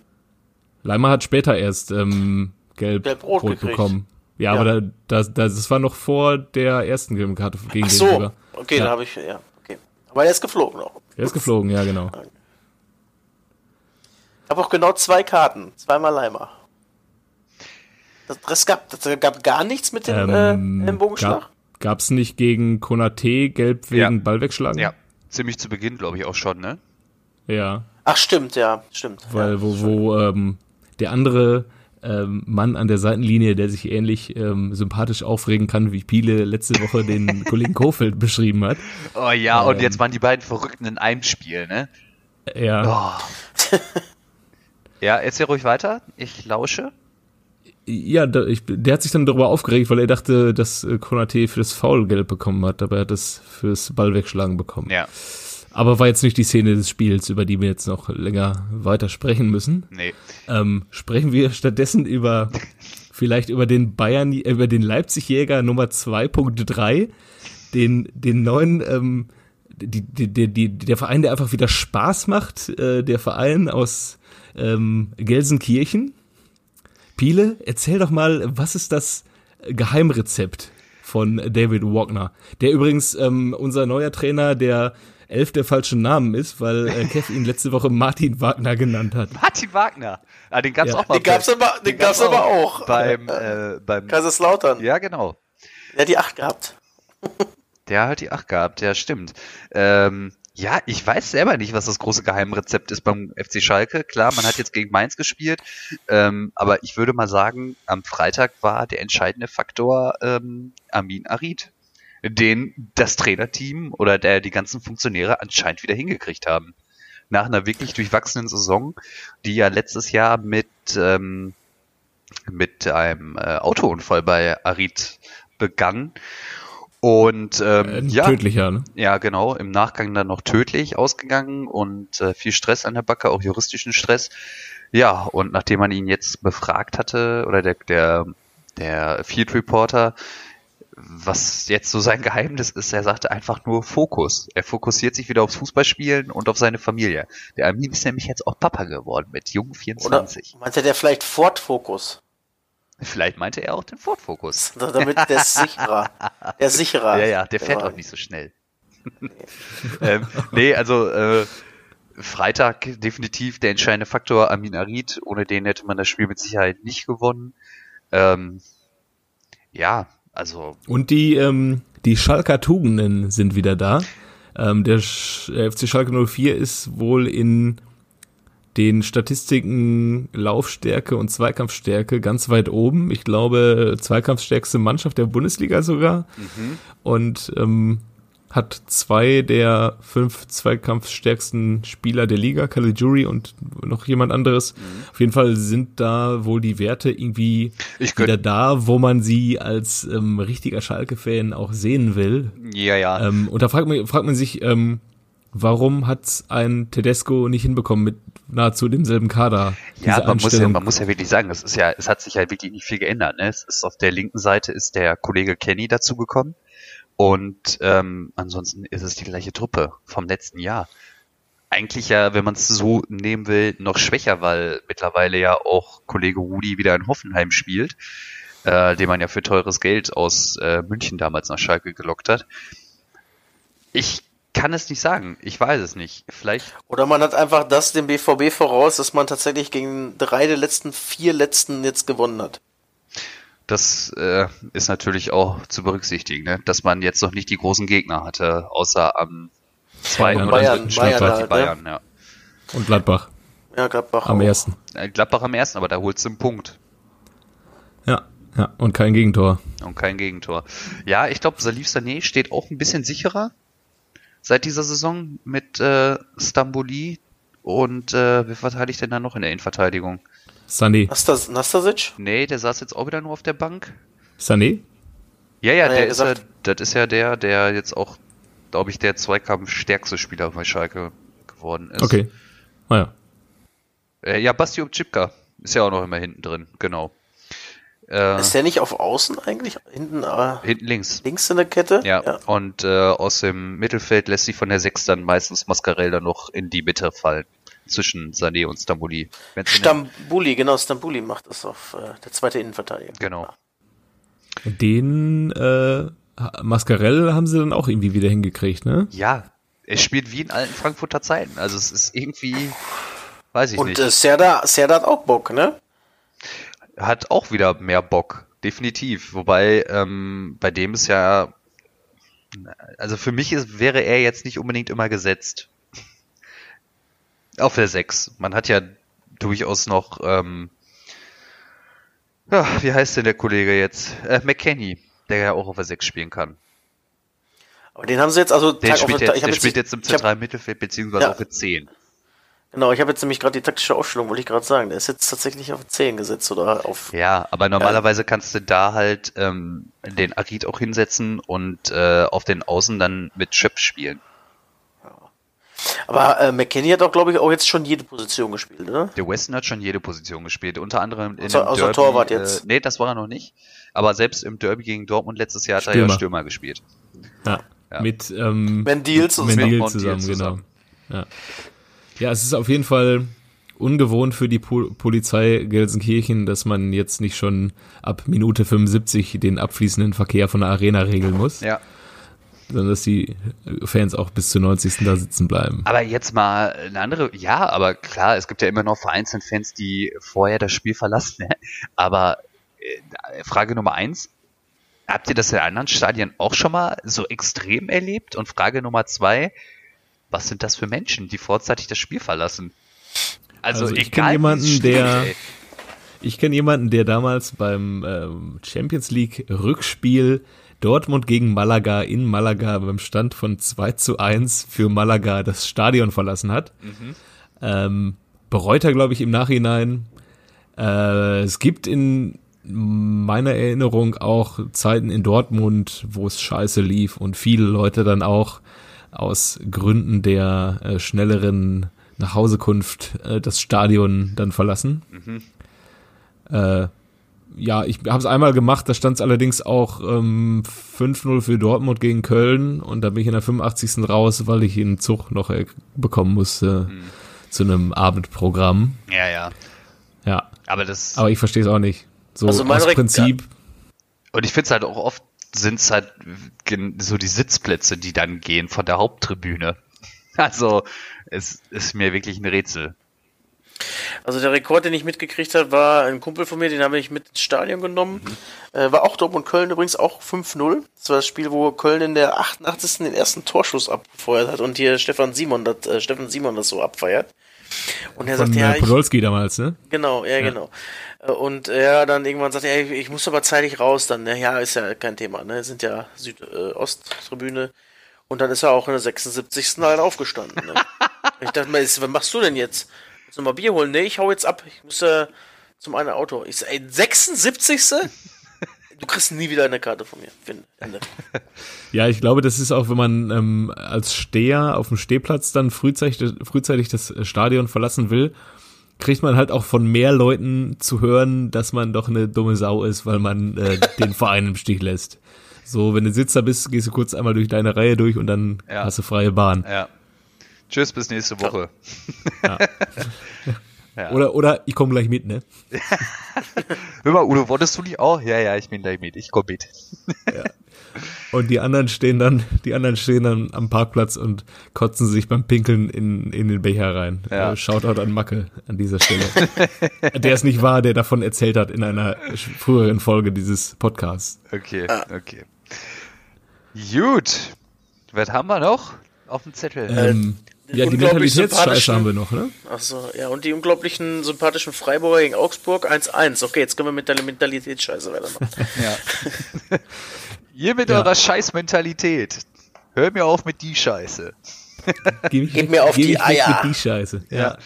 Leimer hat später erst ähm, gelb, Gelb-rot rot gekriegt. bekommen. Ja, Ja. aber da, das, das war noch vor der ersten gelben Karte gegen Ach den so, sogar. okay, Ja. da habe ich, ja, okay. Aber er ist geflogen noch. Er ist geflogen, ja, genau. Ich habe auch genau zwei Karten, zweimal Leimer. Das, das, gab, das gab gar nichts mit dem Ähm, äh, Ellenbogenschlag? gab, gab's nicht gegen Konate gelb wegen Ja. Ball wegschlagen? Ja, ziemlich zu Beginn, glaube ich, auch schon, ne? Ja, Ach, stimmt, ja, stimmt. weil ja, wo, wo ähm, der andere ähm, Mann an der Seitenlinie, der sich ähnlich ähm, sympathisch aufregen kann, wie Piele letzte Woche den Kollegen Kofeld beschrieben hat. Oh ja, und Ähm. jetzt waren die beiden Verrückten in einem Spiel, ne? Ja, Oh. ja, erzähl ruhig weiter. Ich lausche. Ja da, ich, der hat sich dann darüber aufgeregt, weil er dachte, dass äh, Konate für das Foul gelb bekommen hat, aber er hat das fürs Ball wegschlagen bekommen. Ja, Aber war jetzt nicht die Szene des Spiels, über die wir jetzt noch länger weiter sprechen müssen. nee. Ähm, sprechen wir stattdessen über vielleicht über den Bayern, über den Leipzig-Jäger Nummer 2.3, den, den neuen, ähm, die, die, die, die, der Verein, der einfach wieder Spaß macht, äh, der Verein aus ähm, Gelsenkirchen. Piele, erzähl doch mal, was ist das Geheimrezept von David Wagner, der übrigens ähm, unser neuer Trainer, der elf der falschen Namen ist, weil äh, Kev ihn letzte Woche Martin Wagner genannt hat. Martin Wagner. Ah, den gab's Ja. auch mal. Den gab's aber, den gab's aber auch. Beim, äh, beim, Kaiserslautern. ja, genau. Der hat die 8 gehabt. Der hat die Acht gehabt, ja, stimmt. Ähm, ja, ich weiß selber nicht, was das große Geheimrezept ist beim FC Schalke. Klar, man hat jetzt gegen Mainz gespielt, ähm, aber ich würde mal sagen, am Freitag war der entscheidende Faktor ähm, Amin Arid, den das Trainerteam oder der die ganzen Funktionäre anscheinend wieder hingekriegt haben. Nach einer wirklich durchwachsenen Saison, die ja letztes Jahr mit ähm, mit einem äh, Autounfall bei Arid begann. Und ähm, Äh, ja, Tödlicher, ne? ja, genau, im Nachgang dann noch tödlich ausgegangen und äh, viel Stress an der Backe, auch juristischen Stress. Ja, und nachdem man ihn jetzt befragt hatte, oder der, der, der Field Reporter, was jetzt so sein Geheimnis ist, er sagte einfach nur Fokus. Er fokussiert sich wieder aufs Fußballspielen und auf seine Familie. Der Armin ist nämlich jetzt auch Papa geworden mit jung Oder 24. meinte der vielleicht Ford Focus? Vielleicht meinte er auch den Ford Focus. Damit der ist sicherer. Der ist sicherer. Ja, ja, der fährt war- auch nicht so schnell. ähm, nee, also äh, Freitag definitiv der entscheidende Faktor Amin Arid. Ohne den hätte man das Spiel mit Sicherheit nicht gewonnen. Ähm, ja, also Und die, ähm, die Schalker Tugenden sind wieder da. Ähm, der Sch der FC Schalke 04 ist wohl in den Statistiken Laufstärke und Zweikampfstärke ganz weit oben. Ich glaube, zweikampfstärkste Mannschaft der Bundesliga sogar. Und ähm, hat zwei der fünf zweikampfstärksten Spieler der Liga, Caligiuri und noch jemand anderes. Auf jeden Fall sind da wohl die Werte irgendwie wieder da, wo man sie als ähm, richtiger Schalke-Fan auch sehen will. ja, ja. Ähm, und da fragt man, fragt man sich, ähm, warum hat ein Tedesco nicht hinbekommen mit nahezu demselben Kader? Ja, man muss ja, man muss ja wirklich sagen, es ist ja, es hat sich halt wirklich nicht viel geändert. Ne? Es ist auf der linken Seite ist der Kollege Kenny dazugekommen und ähm, ansonsten ist es die gleiche Truppe vom letzten Jahr. Eigentlich ja, wenn man es so nehmen will, noch schwächer, weil mittlerweile ja auch Kollege Rudi wieder in Hoffenheim spielt, äh, den man ja für teures Geld aus äh, München damals nach Schalke gelockt hat. Ich kann es nicht sagen. Ich weiß es nicht. Vielleicht Oder man hat einfach das dem BVB voraus, dass man tatsächlich gegen drei der letzten vier letzten jetzt gewonnen hat. Das äh, ist natürlich auch zu berücksichtigen, ne? dass man jetzt noch nicht die großen Gegner hatte, außer am zweiten Ja, oder Bayern- dritten Bayern die halt, ne? Bayern. Ja. Und Gladbach Ja, Gladbach. am auch. ersten. Äh, Gladbach am ersten, aber da holst du einen Punkt Ja, ja, und kein Gegentor. und kein Gegentor. Ja, ich glaube, Salif Sané steht auch ein bisschen sicherer seit dieser Saison mit äh, Stamboli und äh, wer verteidigt denn da noch in der Innenverteidigung? Sané. Nastas, Nastasic? Nee, der saß jetzt auch wieder nur auf der Bank. Sané? Ja, ja, er der ja ist ja, das ist ja der, der jetzt auch, glaube ich, der Zweikampfstärkste Spieler bei Schalke geworden ist. Okay. Ah ja. Äh, ja, Basti Obczipka ist ja auch noch immer hinten drin, genau. Äh, Ist der nicht auf Außen eigentlich? Hinten äh, hinten links. links in der Kette? Ja, und äh, aus dem Mittelfeld lässt sich von der Sechs dann meistens Mascarell dann noch in die Mitte fallen. Zwischen Sané und der- Stambuli, genau, Stambuli macht das auf äh, der zweite Innenverteidiger. Genau. Den äh, Mascarell haben sie dann auch irgendwie wieder hingekriegt, ne? Ja, er spielt wie in alten Frankfurter Zeiten. Also es ist irgendwie, weiß ich Und nicht. äh, Serda, Serda hat auch Bock, ne? Hat auch wieder mehr Bock, definitiv. Wobei ähm, bei dem ist ja, also für mich ist, wäre er jetzt nicht unbedingt immer gesetzt. Auf der 6. Man hat ja durchaus noch, ähm, ja, wie heißt denn der Kollege jetzt? Äh, McKenny, der ja auch auf der 6 spielen kann. Aber den haben sie jetzt, also Der Tag spielt auf- jetzt, der spielt jetzt im zentralen Mittelfeld beziehungsweise Ja. auf der 10. Genau, ich habe jetzt nämlich gerade die taktische Aufstellung, wollte ich gerade sagen. Der ist jetzt tatsächlich auf 10 gesetzt oder auf. Ja, aber normalerweise kannst du da halt ähm, den Arid auch hinsetzen und äh, auf den Außen dann mit Chip spielen. Aber äh, McKenny hat auch, glaube ich, auch jetzt schon jede Position gespielt, ne? Der Weston hat schon jede Position gespielt, unter anderem in Außer- außer Derby. Torwart jetzt. Äh, nee, das war er noch nicht. Aber selbst im Derby gegen Dortmund letztes Jahr hat er ja Stürmer gespielt. Ja. Ja. Mit ähm, Mendil zusammen. Mendil Mit Montiel zusammen, genau. zusammen. Ja. Ja, es ist auf jeden Fall ungewohnt für die Po- Polizei Gelsenkirchen, dass man jetzt nicht schon ab Minute 75 den abfließenden Verkehr von der Arena regeln muss, Ja. sondern dass die Fans auch bis zur 90. da sitzen bleiben. Aber jetzt mal eine andere, ja, aber klar, es gibt ja immer noch vereinzelt Fans, die vorher das Spiel verlassen. ne? Aber äh, Frage Nummer eins, habt ihr das in anderen Stadien auch schon mal so extrem erlebt? Und Frage Nummer zwei, was sind das für Menschen, die vorzeitig das Spiel verlassen? Also, Also ich egal, kenn jemanden, steht, der- ey. Ich kenne jemanden, der damals beim ähm, Champions League Rückspiel Dortmund gegen Malaga in Malaga beim Stand von 2 zu 1 für Malaga das Stadion verlassen hat. Ähm, bereut er, glaube ich, im Nachhinein. Äh, es gibt in meiner Erinnerung auch Zeiten in Dortmund, wo es scheiße lief und viele Leute dann auch aus Gründen der äh, schnelleren Nachhausekunft äh, das Stadion dann verlassen. Äh, ja, ich habe es einmal gemacht, da stand es allerdings auch ähm, 5-0 für Dortmund gegen Köln und da bin ich in der 85. raus, weil ich einen Zug noch äh, bekommen musste zu einem Abendprogramm. Ja, ja. Ja, Aber das, aber ich verstehe es auch nicht. So Also mein aus Prinzip, und ich finde es halt auch oft, sind es halt so die Sitzplätze, die dann gehen von der Haupttribüne. Also, es ist mir wirklich ein Rätsel. Also der Rekord, den ich mitgekriegt habe, war ein Kumpel von mir, den habe ich mit ins Stadion genommen. Äh, war auch Dortmund Köln übrigens auch 5-0. Das war das Spiel, wo Köln in der 88. den ersten Torschuss abgefeuert hat und hier Stefan Simon das, äh, Stefan Simon das so abfeiert. Und er sagt, äh, ja, ich, Podolski damals, ne? genau, ja, genau. Äh, Und er dann irgendwann sagt, ja, ich, ich muss aber zeitig raus, dann, ne, ja, ist ja kein Thema, ne, sind ja Süd-Ost-Tribüne. Und dann ist er auch in der 76. halt aufgestanden, ne. ich dachte mir, was machst du denn jetzt? Willst du mal Bier holen? Nee, ich hau jetzt ab. Ich muss äh, zum einen Auto. Ich sag, ey, 76. Du kriegst nie wieder eine Karte von mir. Finde. Ja, ich glaube, das ist auch, wenn man ähm, als Steher auf dem Stehplatz dann frühzeitig, frühzeitig das Stadion verlassen will, kriegt man halt auch von mehr Leuten zu hören, dass man doch eine dumme Sau ist, weil man äh, den Verein im Stich lässt. So, wenn du Sitzer bist, gehst du kurz einmal durch deine Reihe durch und dann Ja. hast du freie Bahn. Ja. Tschüss, bis nächste Woche. Ja. Oder, oder ich komme gleich mit, ne? Hör mal, Udo, wolltest du nicht auch? Ja, ja, ich bin gleich mit. Ich komm mit. Und die anderen stehen dann, die anderen stehen dann am Parkplatz und kotzen sich beim Pinkeln in, in den Becher rein. Ja. Äh, Shoutout an Macke an dieser Stelle. der es nicht war, der davon erzählt hat in einer früheren Folge dieses Podcasts. Okay, okay. Gut. Was haben wir noch auf dem Zettel? Ähm, ja, die Mentalitätsscheiße haben wir noch, ne? Achso, ja, und die unglaublichen sympathischen Freiburger gegen Augsburg 1-1. Okay, jetzt können wir mit der Mentalitätsscheiße weitermachen. ja. Ihr mit Ja. eurer Scheißmentalität. Hör mir auf mit die Scheiße. Gib, mir auf gib die Eier. Mit die Scheiße. Ja. Ja.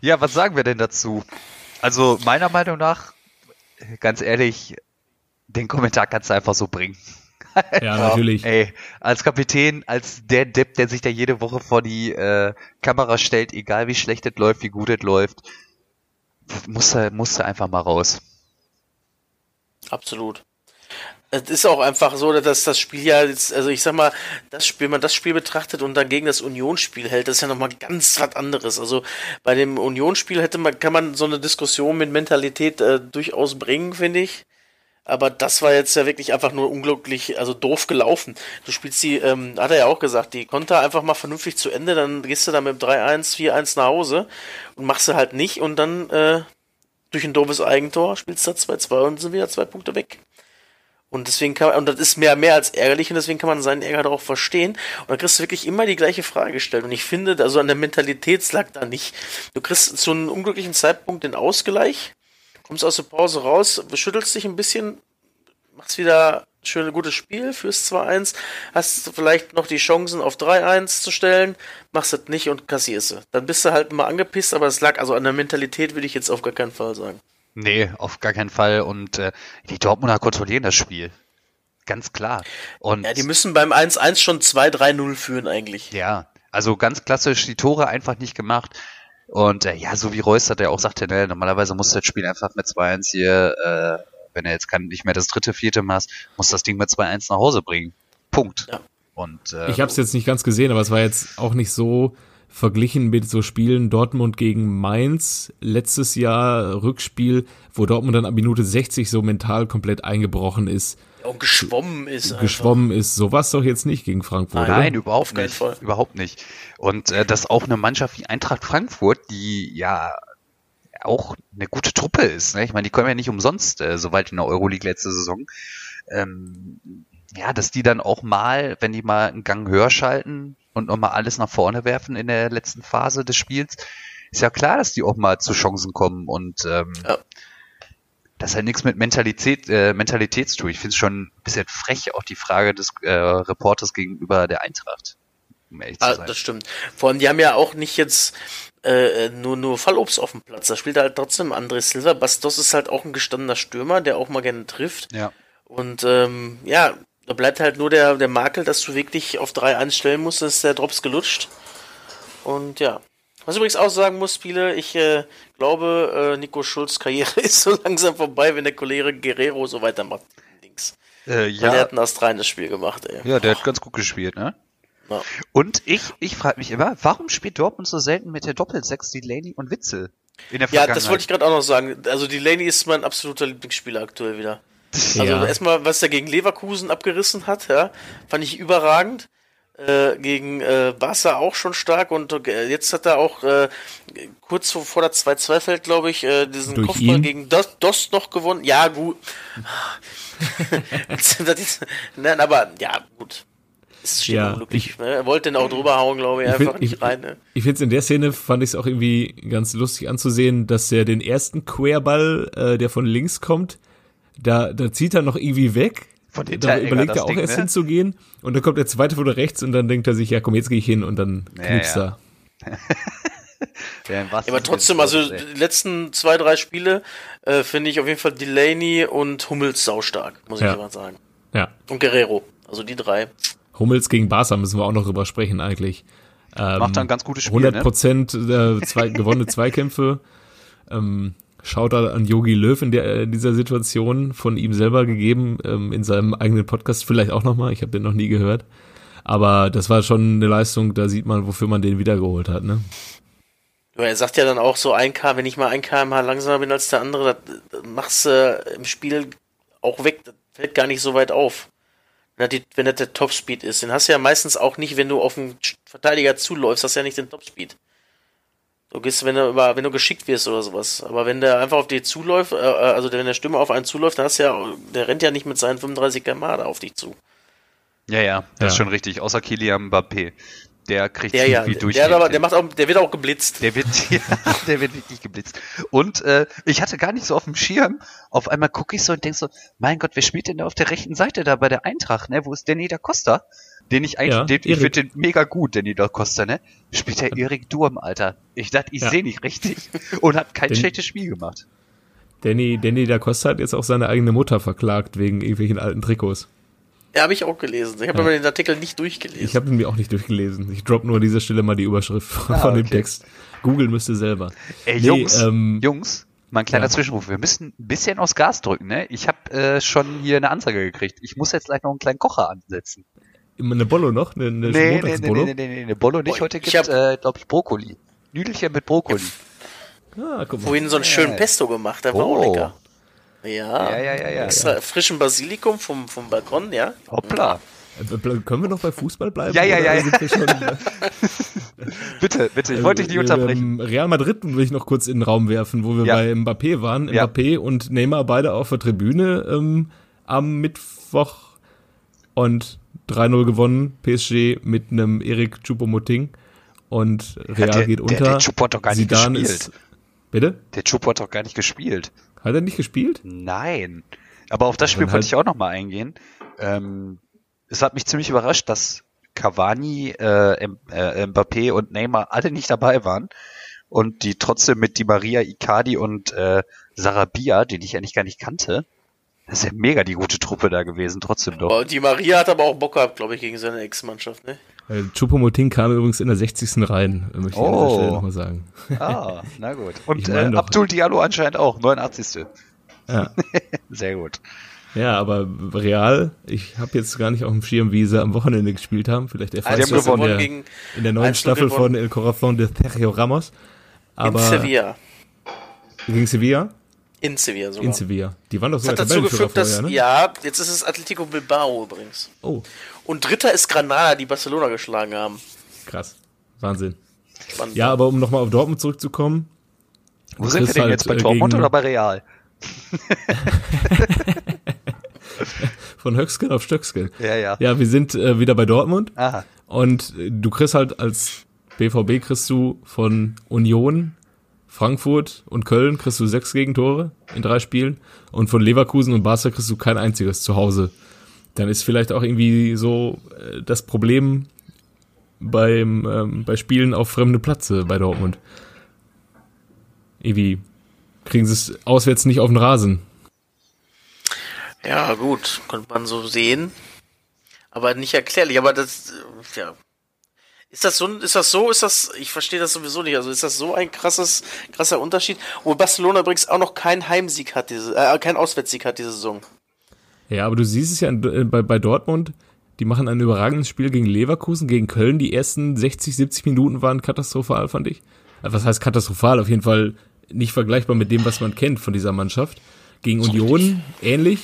Ja, was sagen wir denn dazu? Also, meiner Meinung nach, ganz ehrlich, den Kommentar kannst du einfach so bringen. Ja, natürlich. Ey, als Kapitän, als der Depp, der sich da jede Woche vor die äh, Kamera stellt, egal wie schlecht es läuft, wie gut es läuft, muss er, muss er einfach mal raus. Absolut. Es ist auch einfach so, dass das Spiel ja jetzt, also ich sag mal, das Spiel, wenn man das Spiel betrachtet und dagegen das Unionsspiel hält, das ist ja nochmal ganz was anderes. Also bei dem Unionsspiel hätte man, kann man so eine Diskussion mit Mentalität äh, durchaus bringen, finde ich. Aber das war jetzt ja wirklich einfach nur unglücklich, also doof gelaufen. Du spielst die, ähm, hat er ja auch gesagt, die Konter einfach mal vernünftig zu Ende, dann gehst du da mit 3-1, 4-1 nach Hause und machst du halt nicht und dann äh, durch ein doofes Eigentor spielst du da 2-2 und sind wieder zwei Punkte weg. Und deswegen kann und das ist mehr, mehr als ärgerlich und deswegen kann man seinen Ärger darauf verstehen. Und dann kriegst du wirklich immer die gleiche Frage gestellt. Und ich finde, also an der Mentalität lag da nicht. Du kriegst zu einem unglücklichen Zeitpunkt den Ausgleich kommst aus der Pause raus, schüttelst dich ein bisschen, machst wieder schön ein gutes Spiel fürs 2-1, hast vielleicht noch die Chancen auf 3-1 zu stellen, machst es nicht und kassierst es. Dann bist du halt mal angepisst, aber es lag also an der Mentalität, würde ich jetzt auf gar keinen Fall sagen. Nee, auf gar keinen Fall. Und äh, die Dortmunder kontrollieren das Spiel. Ganz klar. Und ja, die müssen beim 1-1 schon 2-3-0 führen eigentlich. Ja, also ganz klassisch die Tore einfach nicht gemacht. Und äh, ja, so wie Reus hat er auch sagte, ne, normalerweise muss das Spiel einfach mit 2-1 hier, äh, wenn er jetzt kann, nicht mehr das dritte, vierte Maß, muss das Ding mit 2-1 nach Hause bringen. Punkt. Ja. Und, äh, ich habe es jetzt nicht ganz gesehen, aber es war jetzt auch nicht so verglichen mit so Spielen Dortmund gegen Mainz letztes Jahr Rückspiel, wo Dortmund dann ab Minute 60 so mental komplett eingebrochen ist und geschwommen ist. Einfach. Geschwommen ist. Sowas doch jetzt nicht gegen Frankfurt. Nein, nein überhaupt nicht. Überhaupt nicht. Und äh, dass auch eine Mannschaft wie Eintracht Frankfurt, die ja auch eine gute Truppe ist. Ne? Ich meine, die kommen ja nicht umsonst äh, so weit in der Euroleague letzte Saison. Ähm, ja, dass die dann auch mal, wenn die mal einen Gang höher schalten und nochmal alles nach vorne werfen in der letzten Phase des Spiels, ist ja klar, dass die auch mal zu Chancen kommen und ähm, ja das hat nichts mit Mentalität, äh, Mentalität zu tun. Ich finde es schon ein bisschen frech, auch die Frage des äh, Reporters gegenüber der Eintracht. Um ah, das stimmt. Vor allem, die haben ja auch nicht jetzt äh, nur, nur Fallobst auf dem Platz. Da spielt halt trotzdem André Silva. Bastos ist halt auch ein gestandener Stürmer, der auch mal gerne trifft. Ja. Und ähm, ja, da bleibt halt nur der, der Makel, dass du wirklich auf drei einstellen musst, ist der Drops gelutscht. Und ja. Was ich übrigens auch sagen muss, Spiele, ich äh, glaube, äh, Nico Schulz Karriere ist so langsam vorbei, wenn der Kollege Guerrero so weitermacht. Links. Äh, ja. der hat ein astreines Spiel gemacht, ey. Ja, der hat ganz gut gespielt, ne? Ja. Und ich, ich frage mich immer, warum spielt Dortmund so selten mit der Doppelsechs Delaney und Witzel? In der ja, das wollte ich gerade auch noch sagen. Also Delaney ist mein absoluter Lieblingsspieler aktuell wieder. Also ja. erstmal, was er gegen Leverkusen abgerissen hat, ja, fand ich überragend. Äh, gegen äh, Barca auch schon stark und äh, jetzt hat er auch äh, kurz vor der 2-2 fällt, glaube ich, äh, diesen Durch Kopfball ihn? gegen Dost, Dost noch gewonnen. Ja, gut. Nein, aber ja, gut. Es steht ja, unglücklich. Ich, ne? Er wollte den auch drüber hauen, glaube ich, ich, einfach find, nicht ich, rein. Ne? Ich finde es in der Szene, fand ich es auch irgendwie ganz lustig anzusehen, dass er den ersten Querball, äh, der von links kommt, da, da zieht er noch irgendwie weg von da überlegt er auch Ding, erst ne? hinzugehen und dann kommt der zweite von rechts und dann denkt er sich, ja komm, jetzt gehe ich hin und dann ja, knipst ja. er. ja, aber trotzdem, also die letzten zwei, drei Spiele äh, finde ich auf jeden Fall Delaney und Hummels saustark, muss ich ja. mal sagen. Ja. Und Guerrero, also die drei. Hummels gegen Barca müssen wir auch noch drüber sprechen eigentlich. Ähm, Macht dann ganz gutes Spiel, 100 Prozent ne? äh, zwei, gewonnene Zweikämpfe. Ähm, Shoutout an Yogi Löw in, der, in dieser Situation von ihm selber gegeben, ähm, in seinem eigenen Podcast vielleicht auch nochmal. Ich habe den noch nie gehört. Aber das war schon eine Leistung, da sieht man, wofür man den wiedergeholt hat, ne? Er sagt ja dann auch so, ein K, wenn ich mal ein kmh langsamer bin als der andere, das machst du äh, im Spiel auch weg, das fällt gar nicht so weit auf. Wenn das, wenn das der Topspeed ist. Den hast du ja meistens auch nicht, wenn du auf einen Verteidiger zuläufst, hast du ja nicht den Topspeed. Du gehst, wenn du über, wenn du geschickt wirst oder sowas. Aber wenn der einfach auf dich zuläuft, äh, äh also wenn der Stimme auf einen zuläuft, dann hast du ja, der rennt ja nicht mit seinen 35 km auf dich zu. Ja, ja, das ja. ist schon richtig. Außer Kilian Mbappé. Der kriegt der, ja, wie durch. Der, aber, der macht auch, der wird auch geblitzt. Der wird, ja, der wird wirklich geblitzt. Und äh, ich hatte gar nicht so auf dem Schirm. Auf einmal gucke ich so und denk so, mein Gott, wer spielt denn da auf der rechten Seite da bei der Eintracht, ne? Wo ist Danny da Costa? Den ich eigentlich, ja, den, ich finde den mega gut, Danny da Costa, ne? Spielt der Erik Durm, Alter. Ich dachte, ich ja. sehe nicht richtig. Und hat kein Den, schlechtes Spiel gemacht. Danny, Danny da Costa hat jetzt auch seine eigene Mutter verklagt wegen irgendwelchen alten Trikots. Ja, habe ich auch gelesen. Ich habe ja. aber den Artikel nicht durchgelesen. Ich habe ihn mir auch nicht durchgelesen. Ich drop nur an dieser Stelle mal die Überschrift ah, von dem Text. Google müsste selber. Ey, nee, Jungs, ähm, Jungs, mal ein kleiner ja. Zwischenruf. Wir müssen ein bisschen aufs Gas drücken, ne? Ich habe äh, schon hier eine Anzeige gekriegt. Ich muss jetzt gleich noch einen kleinen Kocher ansetzen. Eine Bollo noch? Eine, eine nee, nee, nee, nee, nee, nee, eine Bollo nicht. Heute gibt es, äh, glaube ich, Brokkoli. Nüdelchen mit Brokkoli. Ah, guck mal. Wohin so einen schönen Pesto gemacht, der war oh. auch lecker. Ja. Ja, ja, ja, ja. Extra frischen Basilikum vom, vom Balkon, ja. Hoppla. Äh, Können wir noch bei Fußball bleiben? Ja, ja, ja, schon, äh, Bitte, bitte, ich wollte dich nicht äh, unterbrechen. Real Madrid will ich noch kurz in den Raum werfen, wo wir Ja. bei Mbappé waren. Ja. Mbappé und Neymar beide auf der Tribüne ähm, am Mittwoch und 3-0 gewonnen. PSG mit einem Erik Choupo-Moting und Real der- geht der- unter. der Choupo hat doch gar nicht Zidane gespielt. Ist, bitte? Der Chupo hat doch gar nicht gespielt. Hat er nicht gespielt? Nein. Aber auf das Spiel wollte halt- ich auch noch mal eingehen. Ähm, es hat mich ziemlich überrascht, dass Cavani, äh, M äh, Mbappé und Neymar alle nicht dabei waren und die trotzdem mit Di Maria, Icardi und äh, Sarabia, den ich eigentlich gar nicht kannte, das ist ja mega die gute Truppe da gewesen, trotzdem doch. Oh, die Maria hat aber auch Bock gehabt, glaube ich, gegen seine Ex-Mannschaft, ne? Äh, Choupo-Moting kam übrigens in der 60. rein, möchte ich an Oh. der Stelle nochmal sagen. Ah, na gut. Ich Und mein äh, Abdul Diallo anscheinend auch, 89. Ja. Sehr gut. Ja, aber Real, ich habe jetzt gar nicht auf dem Schirm, wie sie am Wochenende gespielt haben. Vielleicht Ah, erfahren die haben wir das in gewonnen der, gegen in der neuen 1-0 Staffel von gewonnen. El Corazon de Sergio Ramos. Aber in Sevilla. gegen Sevilla? In Sevilla sogar. In Sevilla. Die waren doch das sogar hat dazu geführt, dass, vorher, ne? ja, jetzt ist es Atletico Bilbao übrigens. Oh, Und dritter ist Granada, die Barcelona geschlagen haben. krass. Wahnsinn. Spannend. Ja, aber um nochmal auf Dortmund zurückzukommen. Wo sind wir denn halt, jetzt bei äh, Dortmund gegen- oder bei Real? Von Höcksken auf Stöcksken. Ja, ja. Ja, wir sind äh, wieder bei Dortmund. Aha. Und äh, du kriegst halt als BVB kriegst du von Union, Frankfurt und Köln kriegst du sechs Gegentore in drei Spielen und von Leverkusen und Barca kriegst du kein einziges zu Hause. Dann ist vielleicht auch irgendwie so äh, das Problem beim ähm, bei Spielen auf fremde Plätze bei Dortmund. Irgendwie kriegen sie es auswärts nicht auf den Rasen. Ja, gut, könnte man so sehen. Aber nicht erklärlich. Aber das, äh, ja. Ist das so, ist das so, ist das, ich verstehe das sowieso nicht. Also ist das so ein krasses, krasser Unterschied? Wo Barcelona übrigens auch noch keinen Heimsieg hat, diese, äh, keinen Auswärtssieg hat diese Saison. Ja, aber du siehst es ja äh, bei, bei Dortmund, die machen ein überragendes Spiel gegen Leverkusen, gegen Köln. Die ersten 60, 70 Minuten waren katastrophal, fand ich. Also was heißt katastrophal? Auf jeden Fall nicht vergleichbar mit dem, was man kennt von dieser Mannschaft. Gegen Union ähnlich.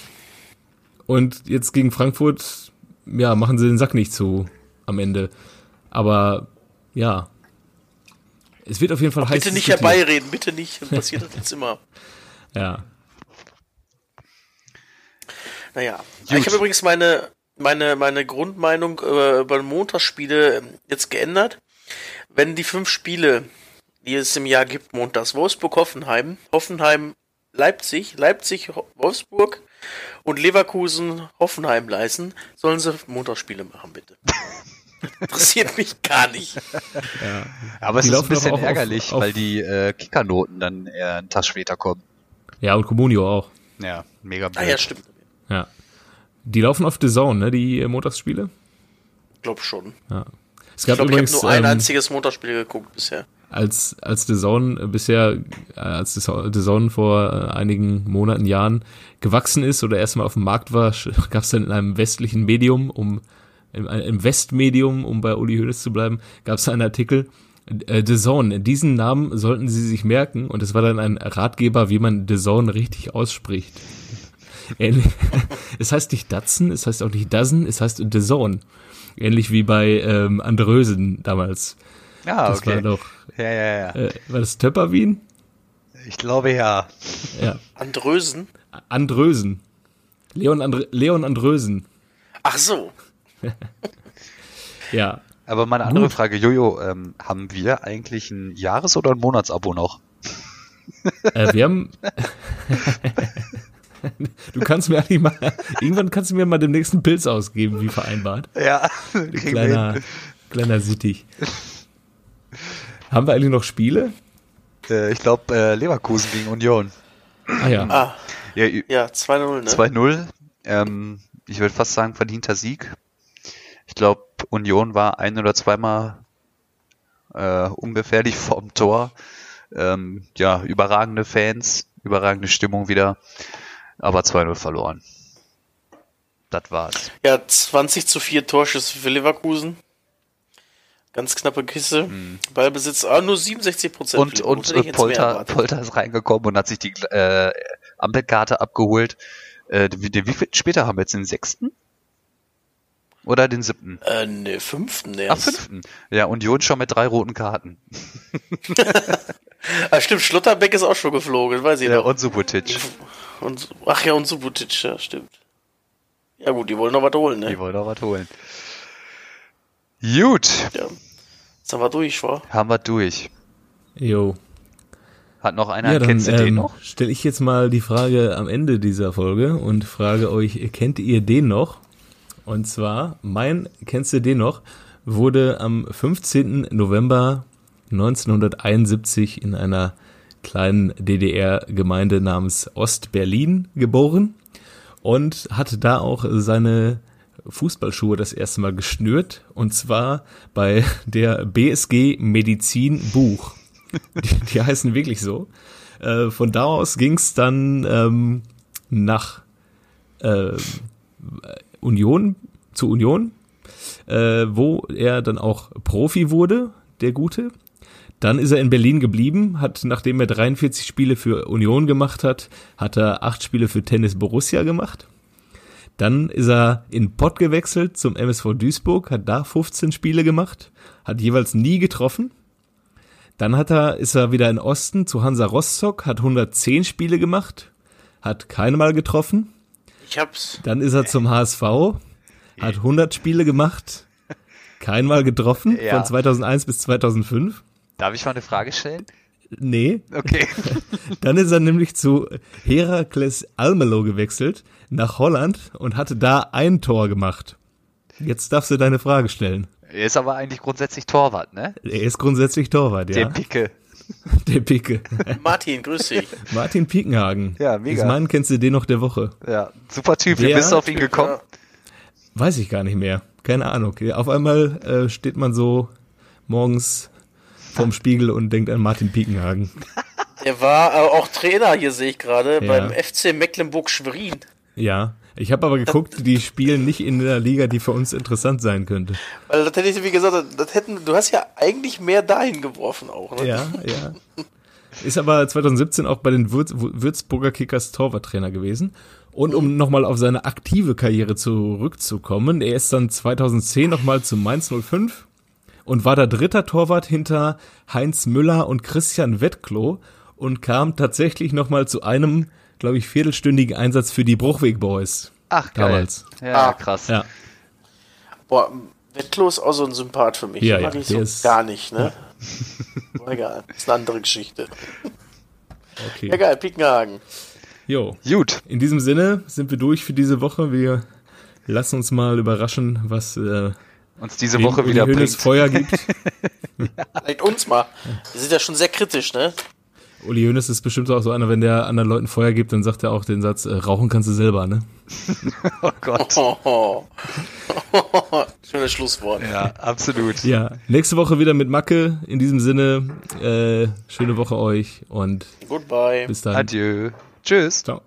Und jetzt gegen Frankfurt, ja, machen sie den Sack nicht zu am Ende. Aber ja, es wird auf jeden Fall heiß Bitte nicht diskutiert. herbeireden, bitte nicht. Dann passiert das jetzt immer. Ja, Naja, ich habe übrigens meine, meine, meine Grundmeinung äh, über Montagsspiele ähm, jetzt geändert. Wenn die fünf Spiele, die es im Jahr gibt, montags Wolfsburg, Hoffenheim, Hoffenheim, Leipzig, Leipzig, Wolfsburg und Leverkusen, Hoffenheim leisten, sollen sie Montagsspiele machen, bitte. Interessiert mich gar nicht. Aber es Die ist ein laufen aber bisschen auf- ärgerlich, auf- weil die äh, Kickernoten dann eher einen Tag später kommen. ja, und Comunio auch. Ja, mega blöd. Ah ja, stimmt. Ja. Die laufen auf The Zone, ne, die äh, Montagsspiele. Glaub schon. Es Ich gab glaube, ich habe nur ein ähm, einziges Montagsspiel geguckt bisher. als, als The Zone bisher, äh, als The Zone vor äh, einigen Monaten, Jahren gewachsen ist oder erstmal auf dem Markt war, gab es dann in einem westlichen Medium, um im, im Westmedium, um bei Uli Hoeneß zu bleiben, gab es einen Artikel, äh, The Zone, diesen Namen sollten Sie sich merken und es war dann ein Ratgeber, wie man The Zone richtig ausspricht. Ähnlich, es heißt nicht Datsen, es heißt auch nicht Dozen, es heißt The Zone. Ähnlich wie bei ähm, Andrösen damals. Ja, Das war okay. doch, Ja, ja, ja. äh, war das Töpperwien? Ich glaube ja. Ja. Andrösen? Andrösen. Leon, Andre Leon Andrösen. Ach so. Ja. Aber meine andere Gut. Frage, Jojo, ähm, haben wir eigentlich ein Jahres- oder ein Monatsabo noch? Äh, wir haben. du kannst mir eigentlich mal. Irgendwann kannst du mir mal den nächsten Pilz ausgeben, wie vereinbart. Ja, Kleiner, kleiner Sittich. Haben wir eigentlich noch Spiele? Äh, ich glaube, äh, Leverkusen gegen Union. Ah ja. Ah, Ja, ja, 2-0, ne? 2-0. Ähm, ich würde fast sagen, verdienter Sieg. Ich glaube, Union war ein oder zweimal äh, ungefährlich vorm Tor. Ähm, ja, überragende Fans, überragende Stimmung wieder, aber 2-0 verloren. Das war's. Ja, 20 zu 4 Torschüsse für Leverkusen. Ganz knappe Kiste. Ballbesitz, ah, nur 67 Prozent. Und, und äh, Polter, Polter ist reingekommen und hat sich die, äh, Ampelkarte abgeholt. Äh, wie, wie viel später haben wir jetzt den sechsten? Oder den siebten? Äh, ne, fünften Ach, erst. fünften. Ja, Union schon mit drei roten Karten. Ah, stimmt, Schlotterbeck ist auch schon geflogen, weiß ich Ja, noch. und Subotic. Und, ach ja, und Subotic, ja, stimmt. Ja gut, die wollen noch was holen, ne? Die wollen auch was holen. Gut, Ja. Sind wir durch, wa? haben wir durch. Jo. Hat noch einer, Ja, dann kennst du den ähm, noch? stelle ich jetzt mal die Frage am Ende dieser Folge und frage euch, kennt ihr den noch? Und zwar, mein Kennst du den noch? wurde am 15. November 1971 in einer kleinen DDR-Gemeinde namens Ostberlin geboren und hatte da auch seine Fußballschuhe das erste Mal geschnürt und zwar bei der BSG Medizin Buch. Die, die heißen wirklich so. Äh, von da aus ging es dann ähm, nach äh, Union, zu Union, äh, wo er dann auch Profi wurde, der Gute. Dann ist er in Berlin geblieben, hat, nachdem er 43 Spiele für Union gemacht hat, hat er acht Spiele für Tennis Borussia gemacht. Dann ist er in Pott gewechselt zum MSV Duisburg, hat da 15 Spiele gemacht, hat jeweils nie getroffen. Dann hat er, ist er wieder in Osten zu Hansa Rostock, hat 110 Spiele gemacht, hat keinmal getroffen. Ich hab's. Dann ist er zum HSV, hat 100 Spiele gemacht, keinmal getroffen, Ja. von 2001 bis 2005. Darf ich mal eine Frage stellen? Nee, Okay. dann ist er nämlich zu Herakles Almelo gewechselt, nach Holland und hatte da ein Tor gemacht. Jetzt darfst du deine Frage stellen. Er ist aber eigentlich grundsätzlich Torwart, ne? Er ist grundsätzlich Torwart, Der ja. Picke. Der Picke. Martin, grüß dich. Martin Piekenhagen. Ja, mega. Ist mein kennst du den noch der Woche? Ja, super Typ. Wie Der bist du auf ihn Typ, gekommen? ja. Weiß ich gar nicht mehr. Keine Ahnung. Auf einmal äh, steht man so morgens vorm Spiegel und denkt an Martin Piekenhagen. Er war äh, auch Trainer, hier sehe ich gerade, Ja. beim FC Mecklenburg-Schwerin. Ja. Ich habe aber geguckt, die spielen nicht in der Liga, die für uns interessant sein könnte. Weil das hätte ich, wie gesagt, das hätten, du hast ja eigentlich mehr dahin geworfen auch, ne? Ja, ja. Ist aber 2017 auch bei den Würz Würzburger Kickers Torwarttrainer gewesen. Und um nochmal auf seine aktive Karriere zurückzukommen, er ist dann 2010 nochmal zu Mainz 05 und war da dritter Torwart hinter Heinz Müller und Christian Wettklo und kam tatsächlich nochmal zu einem, glaube ich, viertelstündigen Einsatz für die Bruchweg Boys. Ach, geil. Damals. Ja, Ah. krass. Ja, Boah, Wettlo ist auch so ein Sympath für mich. Ja, mag ja, ich der so ist- gar nicht, ne? Aber egal, ist eine andere Geschichte. Ja, okay. geil, Pickenhagen. Jo. Gut. In diesem Sinne sind wir durch für diese Woche. Wir lassen uns mal überraschen, was äh, Uns diese Woche wieder Hoeneß bringt. Feuer gibt. Vielleicht uns mal. Wir sind ja schon sehr kritisch, ne? Uli Hoeneß ist bestimmt auch so einer, wenn der anderen Leuten Feuer gibt, dann sagt er auch den Satz, äh, rauchen kannst du selber, ne? Oh Gott. Oh. Schönes Schlusswort. Ja, absolut. Ja, nächste Woche wieder mit Macke. In diesem Sinne, äh, schöne Woche euch und Goodbye. bis dann. Adieu. Tschüss. Ciao.